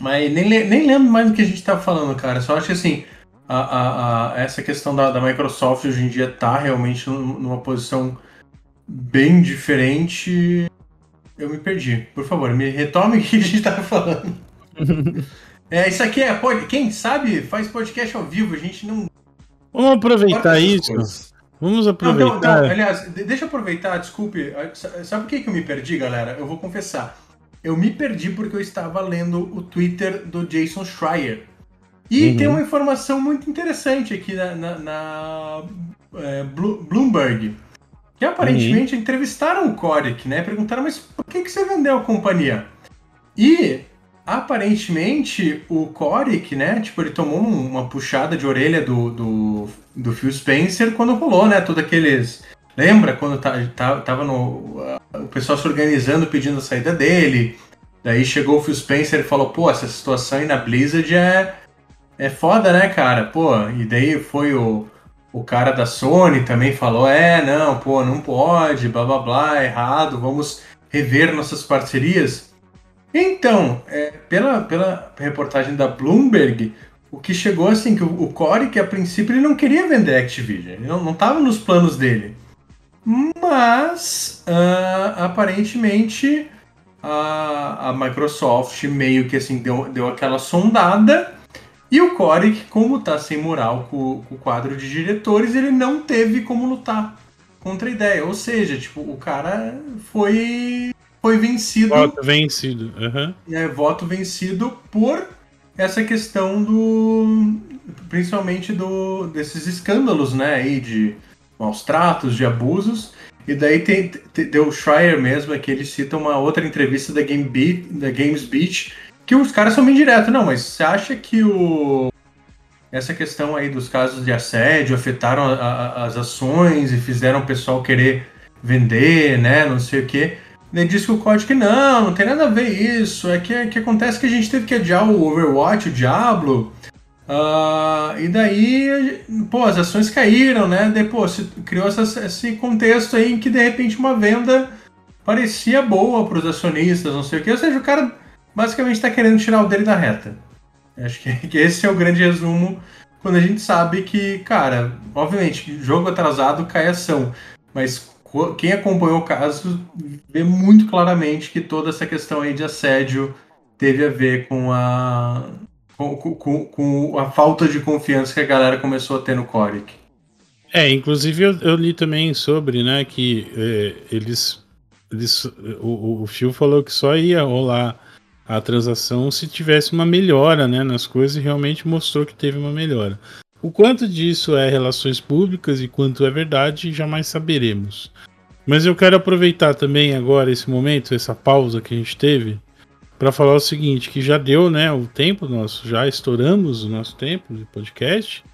mas nem, nem lembro mais do que a gente tá falando, cara. Só acho que assim, a, a, a, essa questão da, da, Microsoft hoje em dia tá realmente numa posição bem diferente. Eu me perdi. Por favor, me retome o que a gente tava falando. é, isso aqui é. Quem sabe faz podcast ao vivo, a gente não. Vamos aproveitar isso. Coisas. Vamos aproveitar. Não, não, não, aliás, deixa eu aproveitar, desculpe. Sabe por que, que eu me perdi, galera? Eu vou confessar. Eu me perdi porque eu estava lendo o Twitter do Jason Schreier. E uhum. tem uma informação muito interessante aqui na, na, na é, Bloomberg. Que aparentemente uhum. entrevistaram o Kodak, né? Perguntaram, mas por que, que você vendeu a companhia? E aparentemente o Kodak, né? Tipo, ele tomou uma puxada de orelha do, do, do Phil Spencer quando rolou, né? Todos aqueles. Lembra quando tá, tá, tava no. O pessoal se organizando pedindo a saída dele. Daí chegou o Phil Spencer e falou: pô, essa situação aí na Blizzard é, é foda, né, cara? Pô, e daí foi o, o cara da Sony também falou: é, não, pô, não pode, blá blá blá, errado, vamos rever nossas parcerias. Então, é, pela, pela reportagem da Bloomberg, o que chegou assim, que o, o Corey, que a princípio ele não queria vender Activision, ele não estava nos planos dele. Mas, uh, aparentemente, a, a Microsoft meio que assim deu, deu aquela sondada e o Corey, como tá sem moral com, com, o quadro de diretores, ele não teve como lutar contra a ideia. Ou seja, tipo, o cara foi foi vencido. Voto vencido. Uhum. É, voto vencido por essa questão do. Principalmente do, desses escândalos, né? Aí de maus tratos, de abusos. E daí tem, tem, deu o Schreier mesmo, é que ele cita uma outra entrevista da, Game Beat, da Games Beat, que os caras são bem diretos. Não, mas você acha que o. Essa questão aí dos casos de assédio afetaram a, a, as ações e fizeram o pessoal querer vender, né? Não sei o quê. Ele disse que o código não, não tem nada a ver isso. É que, é que acontece que a gente teve que adiar o Overwatch, o Diablo. Uh, e daí, pô, as ações caíram, né? Depois criou essa, esse contexto aí em que de repente uma venda parecia boa para os acionistas, não sei o que. Ou seja, o cara basicamente está querendo tirar o dele da reta. Acho que, que esse é o grande resumo quando a gente sabe que, cara, obviamente, jogo atrasado cai ação. Mas quem acompanhou o caso vê muito claramente que toda essa questão aí de assédio teve a ver com a com, com, com a falta de confiança que a galera começou a ter no Coric. É, inclusive eu, eu, li também sobre, né, que é, eles, eles o, o Phil falou que só ia rolar a transação se tivesse uma melhora, né, nas coisas e realmente mostrou que teve uma melhora. O quanto disso é relações públicas e quanto é verdade, jamais saberemos. Mas eu quero aproveitar também agora esse momento, essa pausa que a gente teve, para falar o seguinte, que já deu, né, o tempo nosso, já estouramos o nosso tempo de podcast.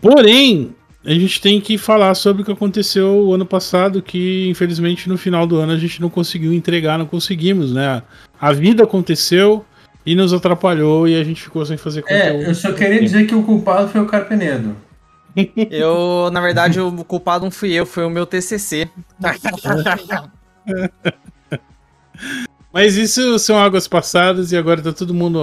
Porém, a gente tem que falar sobre o que aconteceu o ano passado, que infelizmente no final do ano a gente não conseguiu entregar, não conseguimos, né? A vida aconteceu, e nos atrapalhou e a gente ficou sem fazer é, conteúdo. É, eu só queria dizer que o culpado foi o Carpenedo. Eu, na verdade, o culpado não fui eu, foi o meu TCC. Mas isso são águas passadas e agora tá todo mundo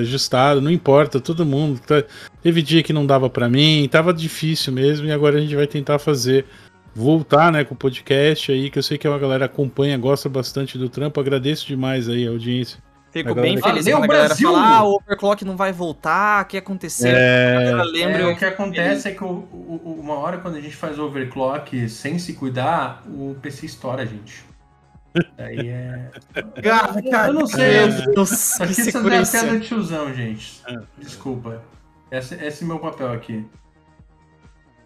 ajustado, não importa, todo mundo. Tá... Teve dia que não dava para mim, tava difícil mesmo, e agora a gente vai tentar fazer, voltar né, com o podcast aí, que eu sei que a galera acompanha, gosta bastante do trampo. Agradeço demais aí a audiência Fico bem feliz quando a galera Brasil. fala, ah, o overclock não vai voltar, o que aconteceu? É... É, o que acontece é que o, o, uma hora quando a gente faz overclock sem se cuidar, o PC estoura, gente. Aí é. eu não sei. Deus, aqui você dá pedra de tiozão, gente. É. Desculpa. Esse, esse é meu papel aqui.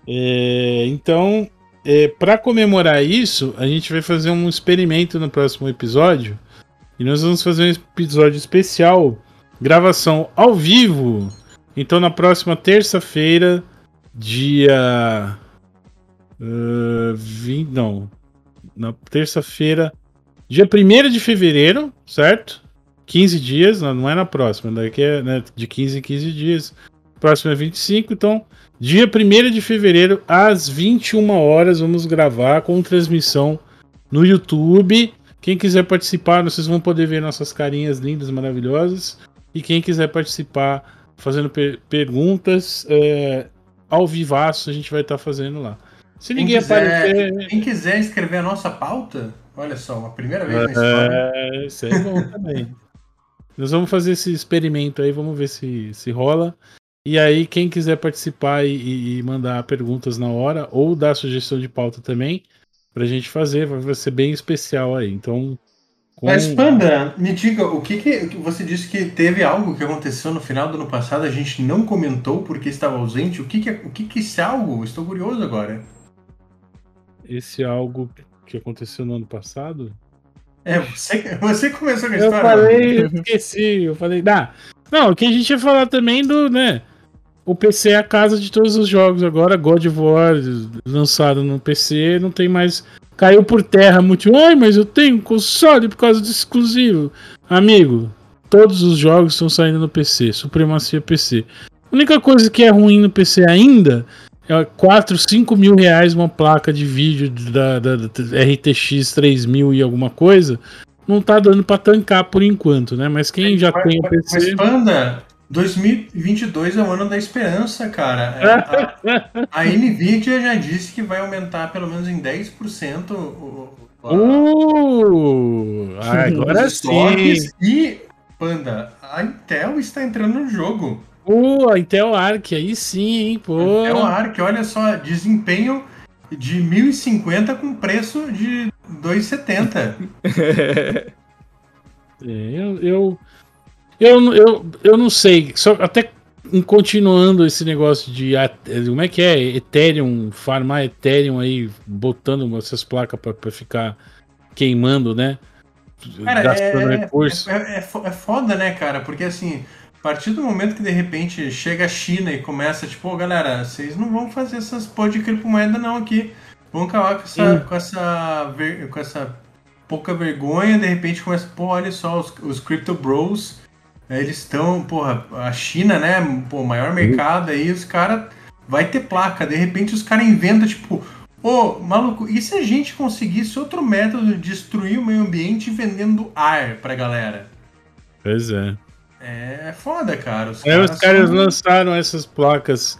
É, então, é, para comemorar isso, a gente vai fazer um experimento no próximo episódio e nós vamos fazer um episódio especial, gravação ao vivo. Então na próxima terça-feira, dia. Uh, 20, não. Na terça-feira. Dia 1 de fevereiro, certo? 15 dias, não, não é na próxima, daqui é né, de 15 em 15 dias. Próximo é 25, então, dia 1 de fevereiro, às 21 horas, vamos gravar com transmissão no YouTube. Quem quiser participar, vocês vão poder ver nossas carinhas lindas, maravilhosas. E quem quiser participar fazendo per perguntas é, ao vivaço, a gente vai estar tá fazendo lá. Se ninguém quem quiser, aparecer. Quem quiser escrever a nossa pauta, olha só, uma primeira vez na história. É, isso é bom também. Nós vamos fazer esse experimento aí, vamos ver se, se rola. E aí, quem quiser participar e, e mandar perguntas na hora, ou dar sugestão de pauta também, pra gente fazer, vai ser bem especial aí. Então. Com... Mas, Panda, me diga, o que, que você disse que teve algo que aconteceu no final do ano passado, a gente não comentou porque estava ausente. O que, que, o que, que esse algo? Estou curioso agora. Esse algo que aconteceu no ano passado? É, você, você começou com a história. Eu falei, eu esqueci, eu falei, ah, não, o que a gente ia falar também do, né, o PC é a casa de todos os jogos agora, God of War lançado no PC, não tem mais, caiu por terra muito, ai, mas eu tenho console por causa do exclusivo. Amigo, todos os jogos estão saindo no PC, supremacia PC. A única coisa que é ruim no PC ainda é 4, 5 mil reais uma placa de vídeo da, da, da RTX 3000 e alguma coisa, não tá dando para tancar por enquanto, né? Mas quem já mas, tem o PC. Mas Panda, 2022 é o ano da esperança, cara. É, a, a Nvidia já disse que vai aumentar pelo menos em 10% o. o uh, agora sim. E, Panda, a Intel está entrando no jogo. Uh, Intel Arc, aí sim, hein, pô. Intel Arc, olha só, desempenho de 1050 com preço de 270. é, eu, eu, eu, eu, eu não sei, só até continuando esse negócio de como é que é Ethereum, farmar Ethereum aí, botando essas placas para ficar queimando, né? Cara, gastando é, recurso. É, é, é foda, né, cara? Porque assim, a partir do momento que de repente chega a China e começa, tipo, oh, galera, vocês não vão fazer essas pó de criptomoeda não aqui. Vão acabar com essa, com essa, com essa pouca vergonha, de repente começa, pô, olha só, os, os Crypto Bros, eles estão, porra, a China, né, pô, maior mercado aí, os caras vai ter placa, de repente os caras inventam, tipo, ô, oh, maluco, e se a gente conseguisse outro método de destruir o meio ambiente vendendo ar pra galera? Pois é. É foda, cara. Os, é, caras, os caras são... lançaram essas placas.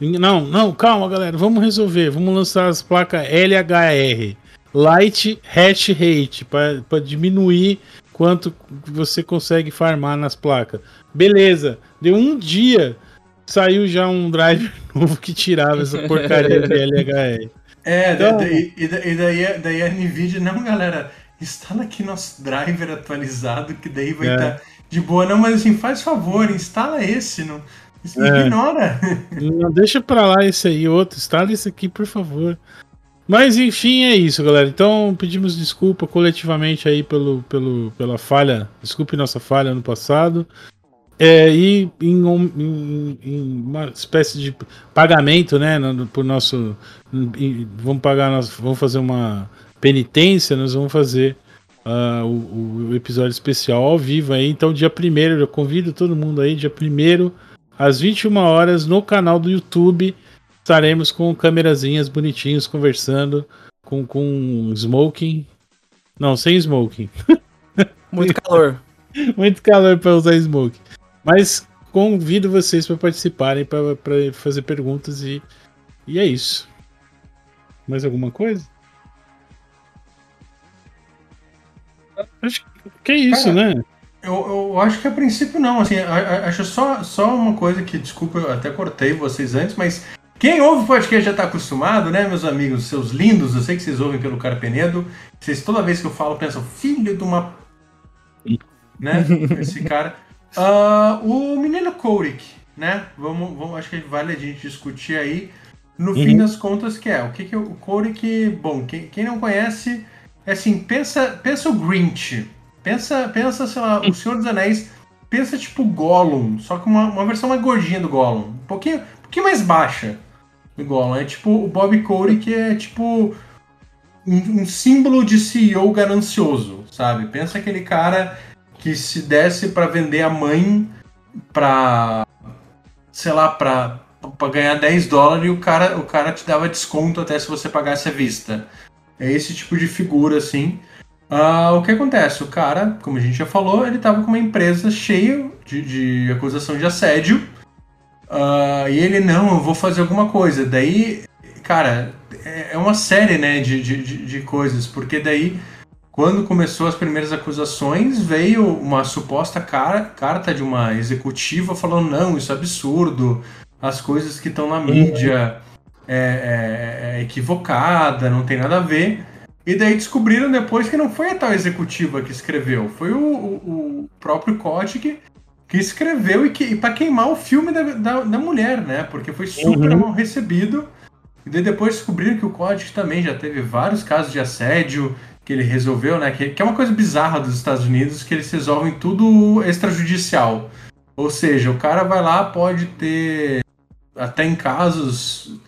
Não, não, calma, galera. Vamos resolver. Vamos lançar as placas LHR. Light Hash Rate. para diminuir quanto você consegue farmar nas placas. Beleza. Deu um dia. Saiu já um drive novo que tirava essa porcaria de LHR. É, então... e, e, daí, daí a Nvidia, não, galera, instala aqui nosso driver atualizado, que daí vai estar. É. Tá de boa, não, mas assim, faz favor, instala esse, não. É. Ignora. Não deixa pra lá esse aí, outro. Instala esse aqui, por favor. Mas enfim, é isso, galera. Então pedimos desculpa coletivamente aí pelo, pelo, pela falha. Desculpe nossa falha no passado. É, e em, em, em, uma espécie de pagamento, né? No, por nosso. Vamos pagar, vamos fazer uma penitência, nós vamos fazer uh, o, o, episódio especial ao vivo aí. Então, dia 1 eu convido todo mundo aí, dia 1 às 21 horas, no canal do YouTube. Estaremos com câmerazinhas bonitinhos conversando com, com smoking. Não, sem smoking. Muito calor. Muito calor para usar smoking. Mas convido vocês para participarem, para fazer perguntas e, e é isso. Mais alguma coisa? Acho que é isso, Cara, né? Eu, eu acho que a princípio não, assim, acho só, só uma coisa que, desculpa, eu até cortei vocês antes, mas quem ouve o podcast já está acostumado, né, meus amigos, seus lindos, eu sei que vocês ouvem pelo Cara Penedo, vocês toda vez que eu falo pensam, filho de uma... né, esse cara. Uh, o menino Kourik, né, vamos, vamos, acho que vale a gente discutir aí, no uhum. fim das contas, que é, o que que o Kourik, bom, quem, quem não conhece é assim, pensa, pensa o Grinch. Pensa, pensa, sei lá, o Senhor dos Anéis. Pensa tipo Gollum, só que uma, uma versão mais gordinha do Gollum. Um pouquinho, pouquinho mais baixa. Gollum. É tipo o Bob Corey, que é tipo um, um símbolo de CEO ganancioso, sabe? Pensa aquele cara que se desse para vender a mãe pra, sei lá, pra, pra ganhar 10 dólares e o cara, o cara te dava desconto até se você pagasse à vista. É esse tipo de figura, assim. Uh, o que acontece? O cara, como a gente já falou, ele tava com uma empresa cheia de, de acusação de assédio. Uh, e ele, não, eu vou fazer alguma coisa. Daí, cara, é, é uma série, né, de, de, de coisas. Porque daí, quando começou as primeiras acusações, veio uma suposta cara, carta de uma executiva falando, não, isso é absurdo. As coisas que estão na mídia é, é, é equivocada, não tem nada a ver. E daí descobriram depois que não foi a tal executiva que escreveu, foi o, o, o próprio Kotick que escreveu e, que, e para queimar o filme da, da, da, mulher, né? Porque foi super uhum. mal recebido. E depois descobriram que o Kotick também já teve vários casos de assédio que ele resolveu, né? Que, que é uma coisa bizarra dos Estados Unidos, que eles resolvem tudo extrajudicial. Ou seja, o cara vai lá, pode ter, até em casos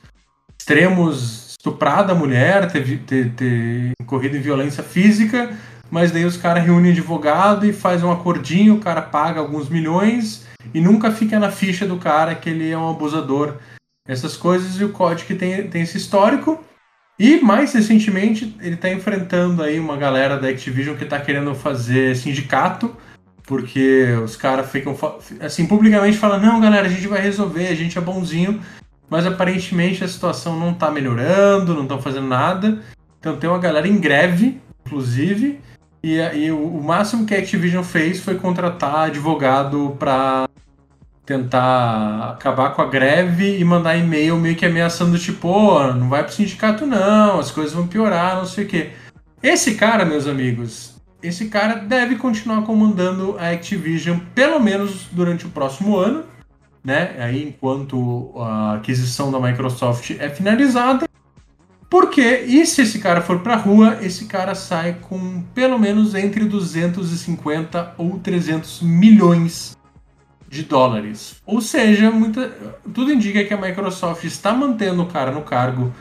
extremos, estuprado a mulher, ter, ter, ter incorrido em violência física, mas daí os caras reúnem advogado e faz um acordinho, o cara paga alguns milhões e nunca fica na ficha do cara que ele é um abusador. Essas coisas e o código tem, tem esse histórico. E mais recentemente ele está enfrentando aí uma galera da Activision que está querendo fazer sindicato, porque os caras ficam assim publicamente falando: não, galera, a gente vai resolver, a gente é bonzinho, mas aparentemente a situação não está melhorando, não estão fazendo nada. Então tem uma galera em greve, inclusive, e, e o, máximo que a Activision fez foi contratar advogado para tentar acabar com a greve e mandar e-mail meio que ameaçando, tipo, oh, não vai pro sindicato não, as coisas vão piorar, não sei o quê. Esse cara, meus amigos, esse cara deve continuar comandando a Activision pelo menos durante o próximo ano, né? Aí enquanto a aquisição da Microsoft é finalizada porque, e se esse cara for pra rua, esse cara sai com pelo menos entre 250 ou 300 milhões de dólares. Ou seja, muita, tudo indica que a Microsoft está mantendo o cara no cargo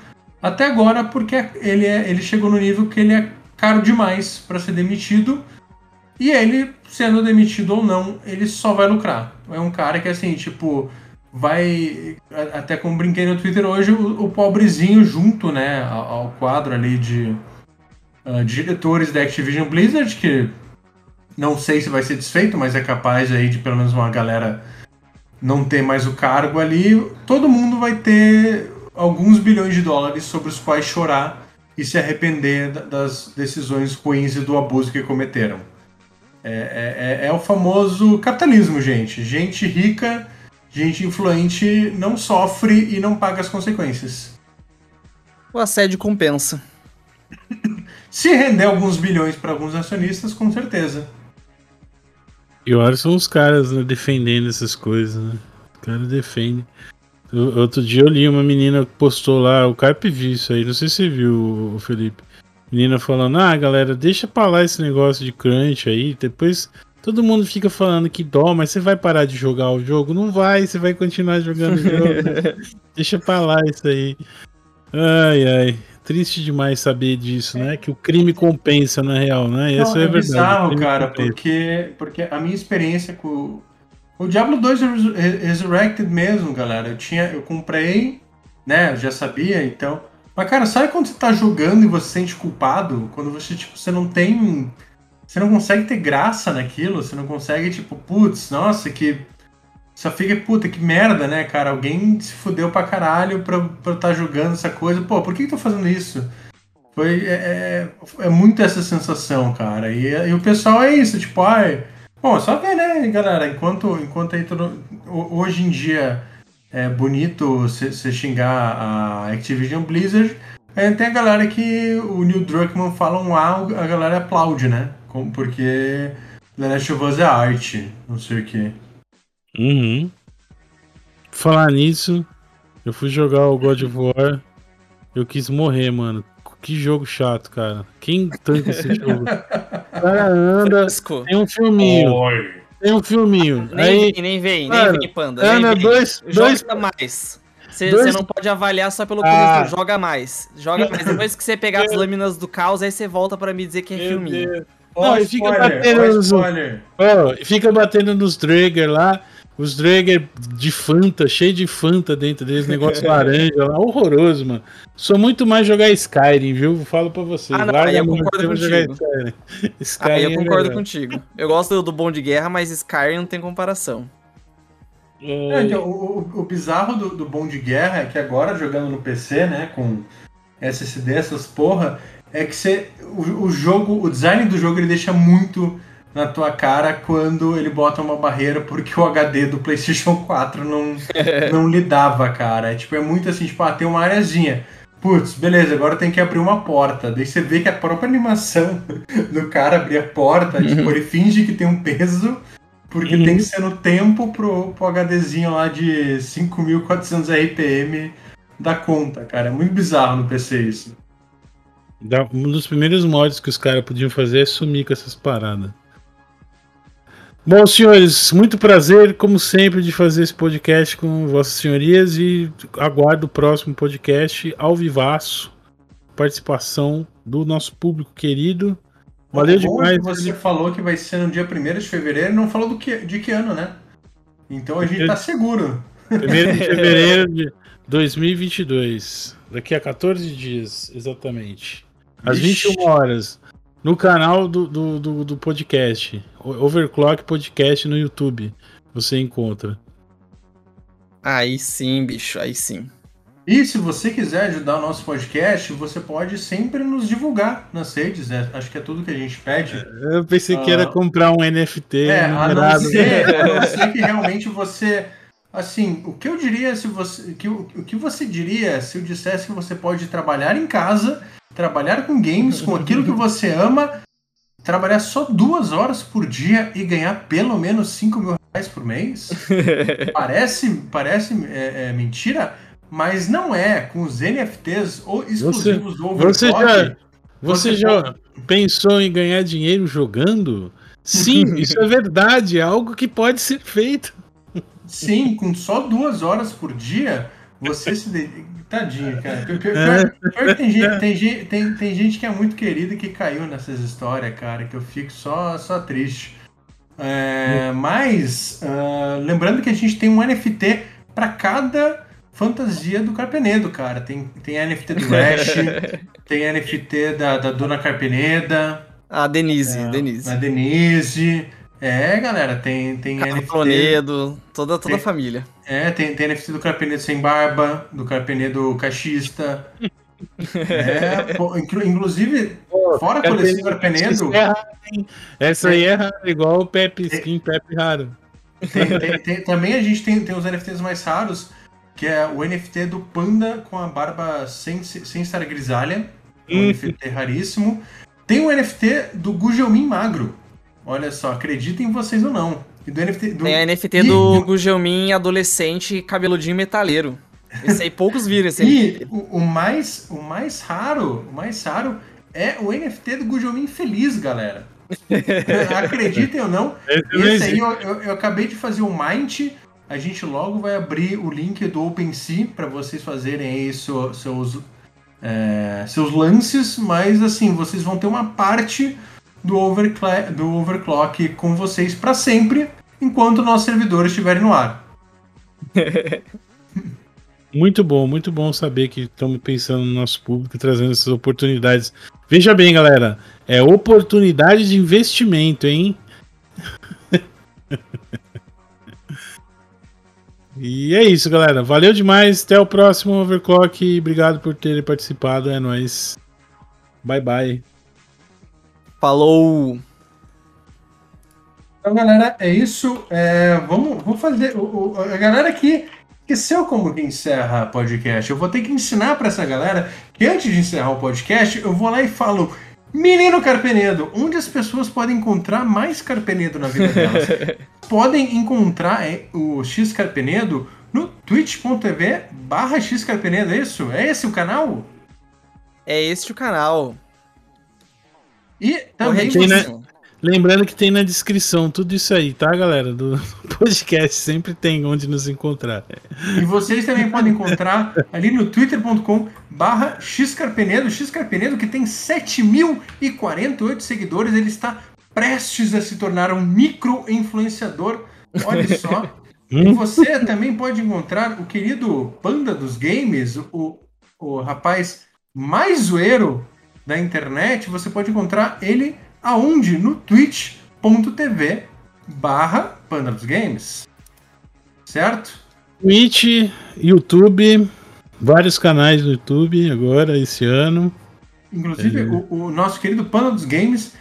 até agora porque ele, é, ele chegou no nível que ele é caro demais para ser demitido. E ele, sendo demitido ou não, ele só vai lucrar. É um cara que, assim, tipo, vai, até como brinquei no Twitter hoje, o, o pobrezinho junto, né, ao, quadro ali de uh, diretores da Activision Blizzard, que não sei se vai ser desfeito, mas é capaz aí de pelo menos uma galera não ter mais o cargo ali. Todo mundo vai ter alguns bilhões de dólares sobre os quais chorar e se arrepender das decisões ruins e do abuso que cometeram. É, é, é, é o famoso capitalismo, gente. Gente rica gente influente não sofre e não paga as consequências. O assédio compensa. Se render alguns bilhões para alguns acionistas, com certeza. E olha, são os caras né, defendendo essas coisas, né? Os caras defendem. Outro dia eu li uma menina que postou lá, o Carpe viu isso aí, não sei se você viu, Felipe. Menina falando, ah, galera, deixa pra lá esse negócio de crunch aí, depois Todo mundo fica falando que dó, mas você vai parar de jogar o jogo? Não vai, você vai continuar jogando o jogo. Deixa pra lá isso aí. Ai, ai. Triste demais saber disso, né? Que o crime compensa na real, né? Não, isso é, é verdade. bizarro, cara, porque, porque a minha experiência com o Diablo 2 Resurrected mesmo, galera, eu tinha, eu comprei, né? Eu já sabia, então. Mas, cara, sabe quando você tá jogando e você se sente culpado? Quando você, tipo, você não tem você não consegue ter graça naquilo, você não consegue, tipo, putz, nossa, que. Só fica, puta, que merda, né, cara? Alguém se fudeu pra caralho pra estar tá jogando essa coisa. Pô, por que, que tô fazendo isso? Foi. É, é, é muito essa sensação, cara. E, e, o pessoal é isso, tipo, ai. Bom, só ver, né, galera? Enquanto, enquanto aí todo. Hoje em dia é bonito você xingar a Activision Blizzard. Aí tem a galera que o Neil Druckmann fala um A, a galera aplaude, né? Porque The Last of Us é arte, não sei o que. Uhum. Falar nisso, eu fui jogar o God of War, eu quis morrer, mano. Que jogo chato, cara. Quem tanca esse jogo? O cara anda, tem um filminho. Oi. Tem um filminho. Nem Aí, vem, nem vem, nem vem, Panda. Ana, vem. dois, dois, mais. Você Dois- não pode avaliar só pelo Ah. começo, joga mais. Joga mais. Depois que você pegar as lâminas do caos, aí você volta pra me dizer que é Meu filminho. Deus. Ó, Não, e fica spoiler, batendo ó, nos- e fica batendo nos Drager lá. Os Drager de Fanta, cheio de Fanta dentro deles, negócio laranja lá, horroroso, mano. Sou muito mais jogar Skyrim, viu? Falo pra vocês. Ah, não, Larga eu concordo contigo. Skyrim. Skyrim Aí eu é concordo melhor. contigo. Eu gosto do Bom de Guerra, mas Skyrim não tem comparação. É, É, então, o, o- o bizarro do, do bom de guerra é que agora, jogando no PC, né, com SSD, essas porra, é que você, o, o jogo, o design do jogo, ele deixa muito na tua cara quando ele bota uma barreira porque o HD do PlayStation 4 não, não lidava, cara. É, tipo, é muito assim, tipo, ah, tem uma areazinha. Putz, beleza, agora tem que abrir uma porta. Daí você vê que a própria animação do cara abrir a porta, tipo, ele finge que tem um peso, porque Uhum. tem que ser no tempo pro, pro HDzinho lá de 5400 RPM da conta, cara. É muito bizarro no PC isso. Um dos primeiros mods que os caras podiam fazer é sumir com essas paradas. Bom, senhores, muito prazer, como sempre, de fazer esse podcast com vossas senhorias e aguardo o próximo podcast ao vivaço. Participação do nosso público querido. Valeu demais. Você falou que vai ser no dia 1 de fevereiro e não falou do que, de que ano, né? Então a gente tá seguro. 1 de fevereiro de 2022. Daqui a 14 dias, exatamente. Às Vixe. 21 horas. No canal do, do, do, do podcast. Overclock Podcast no YouTube. Você encontra. Aí sim, bicho, aí sim. E se você quiser ajudar o nosso podcast, você pode sempre nos divulgar nas redes, né? Acho que é tudo que a gente pede. Eu pensei que Ah. era comprar um NFT É, a não, ser, a não ser que realmente você. Assim, o que eu diria se você. Que, o que você diria se eu dissesse que você pode trabalhar em casa, trabalhar com games, com aquilo que você ama, trabalhar só duas horas por dia e ganhar pelo menos 5 mil reais por mês? Parece, parece é, é, mentira, mas não é. Com os NFTs ou exclusivos do Você já, você você já pensou em ganhar dinheiro jogando? Sim, isso é verdade. É algo que pode ser feito. Sim, com só duas horas por dia, você se. Tadinho, cara. Pior, pior- pior- tem, gente, tem, gente, tem, tem gente que é muito querida e que caiu nessas histórias, cara, que eu fico só, só triste. É, mas, ah, lembrando que a gente tem um NFT para cada fantasia do Carpenedo, cara. Tem, tem a NFT do Ash, tem a NFT da, da Dona Carpeneda, A Denise, é, Denise. a Denise. É, galera, tem, tem NFT. Carponedo, toda, toda a Tem- família. É, tem, tem NFT do Carpenedo sem barba, do Carpenedo cachista. É, pô, inclu- inclusive, fora a coleção Carpenedo, Essa é? Essa aí é rara, igual o Pepe Skin, Pepe Raro. tem- tem- tem- também a gente tem, tem os NFTs mais raros, que é o NFT do Panda com a barba sem, sem estar grisalha. É um Hum. NFT raríssimo. Tem o NFT do Gugelmin Magro. Olha só, acreditem vocês ou não. E do NFT do, Tem a NFT e- do Gugelmin adolescente cabeludinho metaleiro. Esse aí poucos viram esse NFT. E o, o mais, o mais raro, o mais raro é o NFT do Gujomin Feliz, galera. Acreditem ou não, Esse esse aí eu, eu- eu acabei de fazer o Mind. A gente logo vai abrir o link do OpenSea para vocês fazerem aí seu- seus, é, seus lances, mas assim, vocês vão ter uma parte do, overcla- do overclock com vocês para sempre, enquanto o nosso servidor estiver no ar. Muito bom, muito bom saber que estamos pensando no nosso público trazendo essas oportunidades. Veja bem, galera, é oportunidade de investimento, hein? e é isso, galera. Valeu demais. Até o próximo Overclock. Obrigado por terem participado. É nóis. Bye, bye. Falou! Então, galera, é isso. É, vamos, vamos fazer. o- o- a galera aqui esqueceu como que encerra podcast. Eu vou ter que ensinar pra essa galera que antes de encerrar o podcast, eu vou lá e falo. Menino Carpenedo, onde as pessoas podem encontrar mais Carpenedo na vida delas? podem encontrar é, o X Carpenedo no twitch.tv barra X Carpenedo, é isso? É esse o canal? É este o canal. E também Tem, né? Corretíssimo. Lembrando que tem na descrição tudo isso aí, tá, galera? Do podcast. Sempre tem onde nos encontrar. E vocês também podem encontrar ali no twitter.com barra xcarpenedo, xcarpenedo que tem 7.048 seguidores, ele está prestes a se tornar um micro-influenciador, olha só. E você também pode encontrar o querido Panda dos Games, o, o rapaz mais zoeiro da internet, você pode encontrar ele aonde? No twitch.tv barra Panda dos Games. Certo? Twitch, YouTube, vários canais no YouTube agora, esse ano. Inclusive, é. o, o, nosso querido Panda dos Games,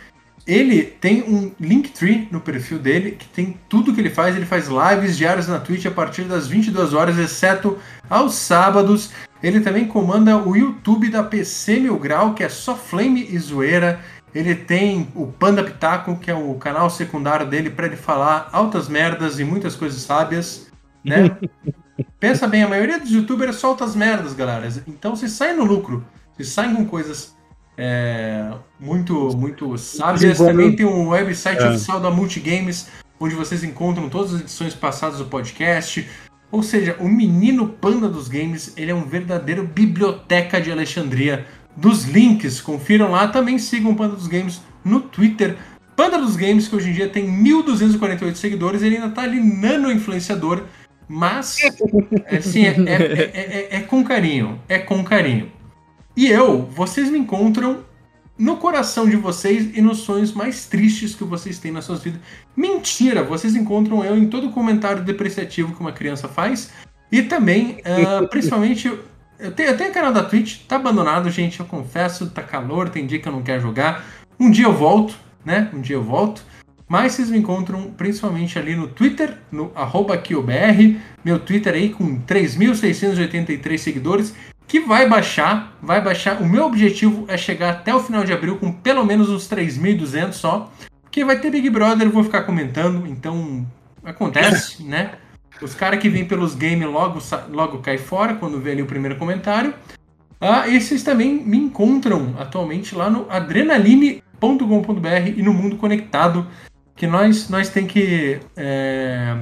ele tem um Linktree no perfil dele, que tem tudo que ele faz. Ele faz lives diárias na Twitch a partir das 22 horas, exceto aos sábados. Ele também comanda o YouTube da PC Mil Grau, que é só flame e zoeira. Ele tem o Panda Pitaco, que é o canal secundário dele, para ele falar altas merdas e muitas coisas sábias, né? Pensa bem, a maioria dos youtubers só altas merdas, galera. Então se sai no lucro, se saem com coisas é, muito, muito sábias. Também tem um website é. oficial da Multigames, onde vocês encontram todas as edições passadas do podcast. Ou seja, o menino panda dos games, ele é um verdadeiro biblioteca de Alexandria dos links. Confiram lá. Também sigam o Panda dos Games no Twitter. Panda dos Games, que hoje em dia tem 1.248 seguidores, ele ainda tá ali nano influenciador, mas assim, é, é, é, é, com carinho. É com carinho. E eu, vocês me encontram no coração de vocês e nos sonhos mais tristes que vocês têm nas suas vidas. Mentira! Vocês encontram eu em todo comentário depreciativo que uma criança faz. E também, uh, principalmente, eu tenho, eu tenho canal da Twitch, tá abandonado, gente, eu confesso, tá calor, tem dia que eu não quero jogar. Um dia eu volto, né? Um dia eu volto. Mas vocês me encontram principalmente ali no Twitter, no arroba QBR, meu Twitter aí com 3.683 seguidores, que vai baixar, vai baixar. O meu objetivo é chegar até o final de abril com pelo menos uns 3.200 só, porque vai ter Big Brother, eu vou ficar comentando, então acontece, né? Os caras que vêm pelos games logo, logo cai fora quando vê ali o primeiro comentário. Ah, esses também me encontram atualmente lá no adrenaline.com.br e no Mundo Conectado, que nós, nós tem que... É...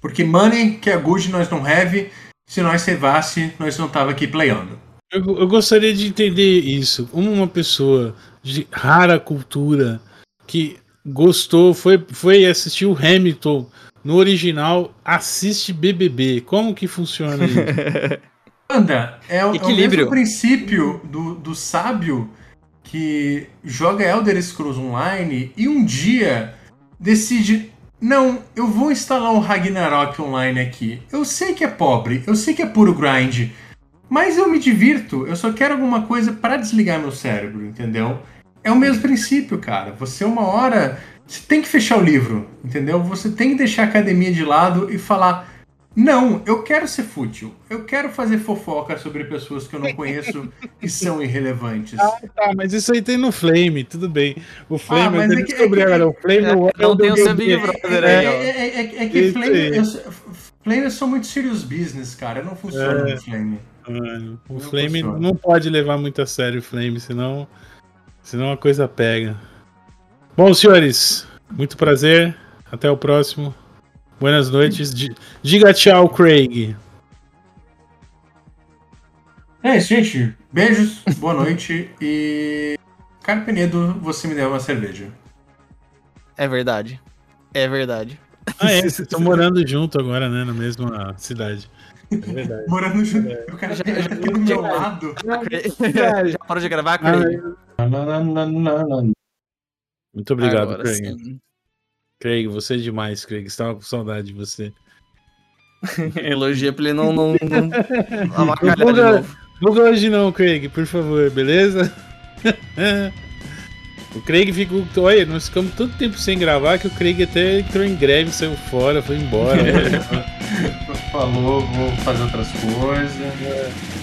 Porque money que é good nós não have, se nós sevasse, nós não tava aqui playando. Eu, eu gostaria de entender isso. Como uma pessoa de rara cultura que gostou, foi, foi assistir o Hamilton no original, assiste BBB. Como que funciona isso? Anda, é, o, é o mesmo princípio do, do sábio que joga Elder Scrolls Online e um dia decide não, eu vou instalar o Ragnarok Online aqui. Eu sei que é pobre, eu sei que é puro grind, mas eu me divirto, eu só quero alguma coisa para desligar meu cérebro, entendeu? É o mesmo princípio, cara. Você uma hora você tem que fechar o livro, entendeu? Você tem que deixar a academia de lado e falar: não, eu quero ser fútil. Eu quero fazer fofoca sobre pessoas que eu não conheço e são irrelevantes. Ah, tá, mas isso aí tem no Flame, tudo bem. O Flame, ah, eu é que, descobri é que, agora. O Flame é, não tem o seu Big Brother aí, é, é, é, é que Flame, eu, Flame eu sou muito serious business, cara. Eu não funciona no Flame. Mano, o não Flame funciona. não pode levar muito a sério o Flame, senão, senão a coisa pega. Bom, senhores, muito prazer. Até o próximo. Buenas noites. Diga tchau, Craig. É isso, gente. Beijos, boa noite e. Carpenedo, você me deu uma cerveja. É verdade. É verdade. Ah, é, vocês estão morando junto agora, né? Na mesma cidade. É verdade. morando junto. É. O cara já, já, já do meu lado. já parou de gravar, Craig? Ah, muito obrigado, Agora Craig. Sim. Craig, você é demais, Craig. Estava com saudade de você. Elogia pra ele não, não, não Não buga hoje não, Craig, por favor, beleza? o Craig ficou. Olha, nós ficamos tanto tempo sem gravar que o Craig até entrou em greve, saiu fora, foi embora. Falou, vou fazer outras coisas. É.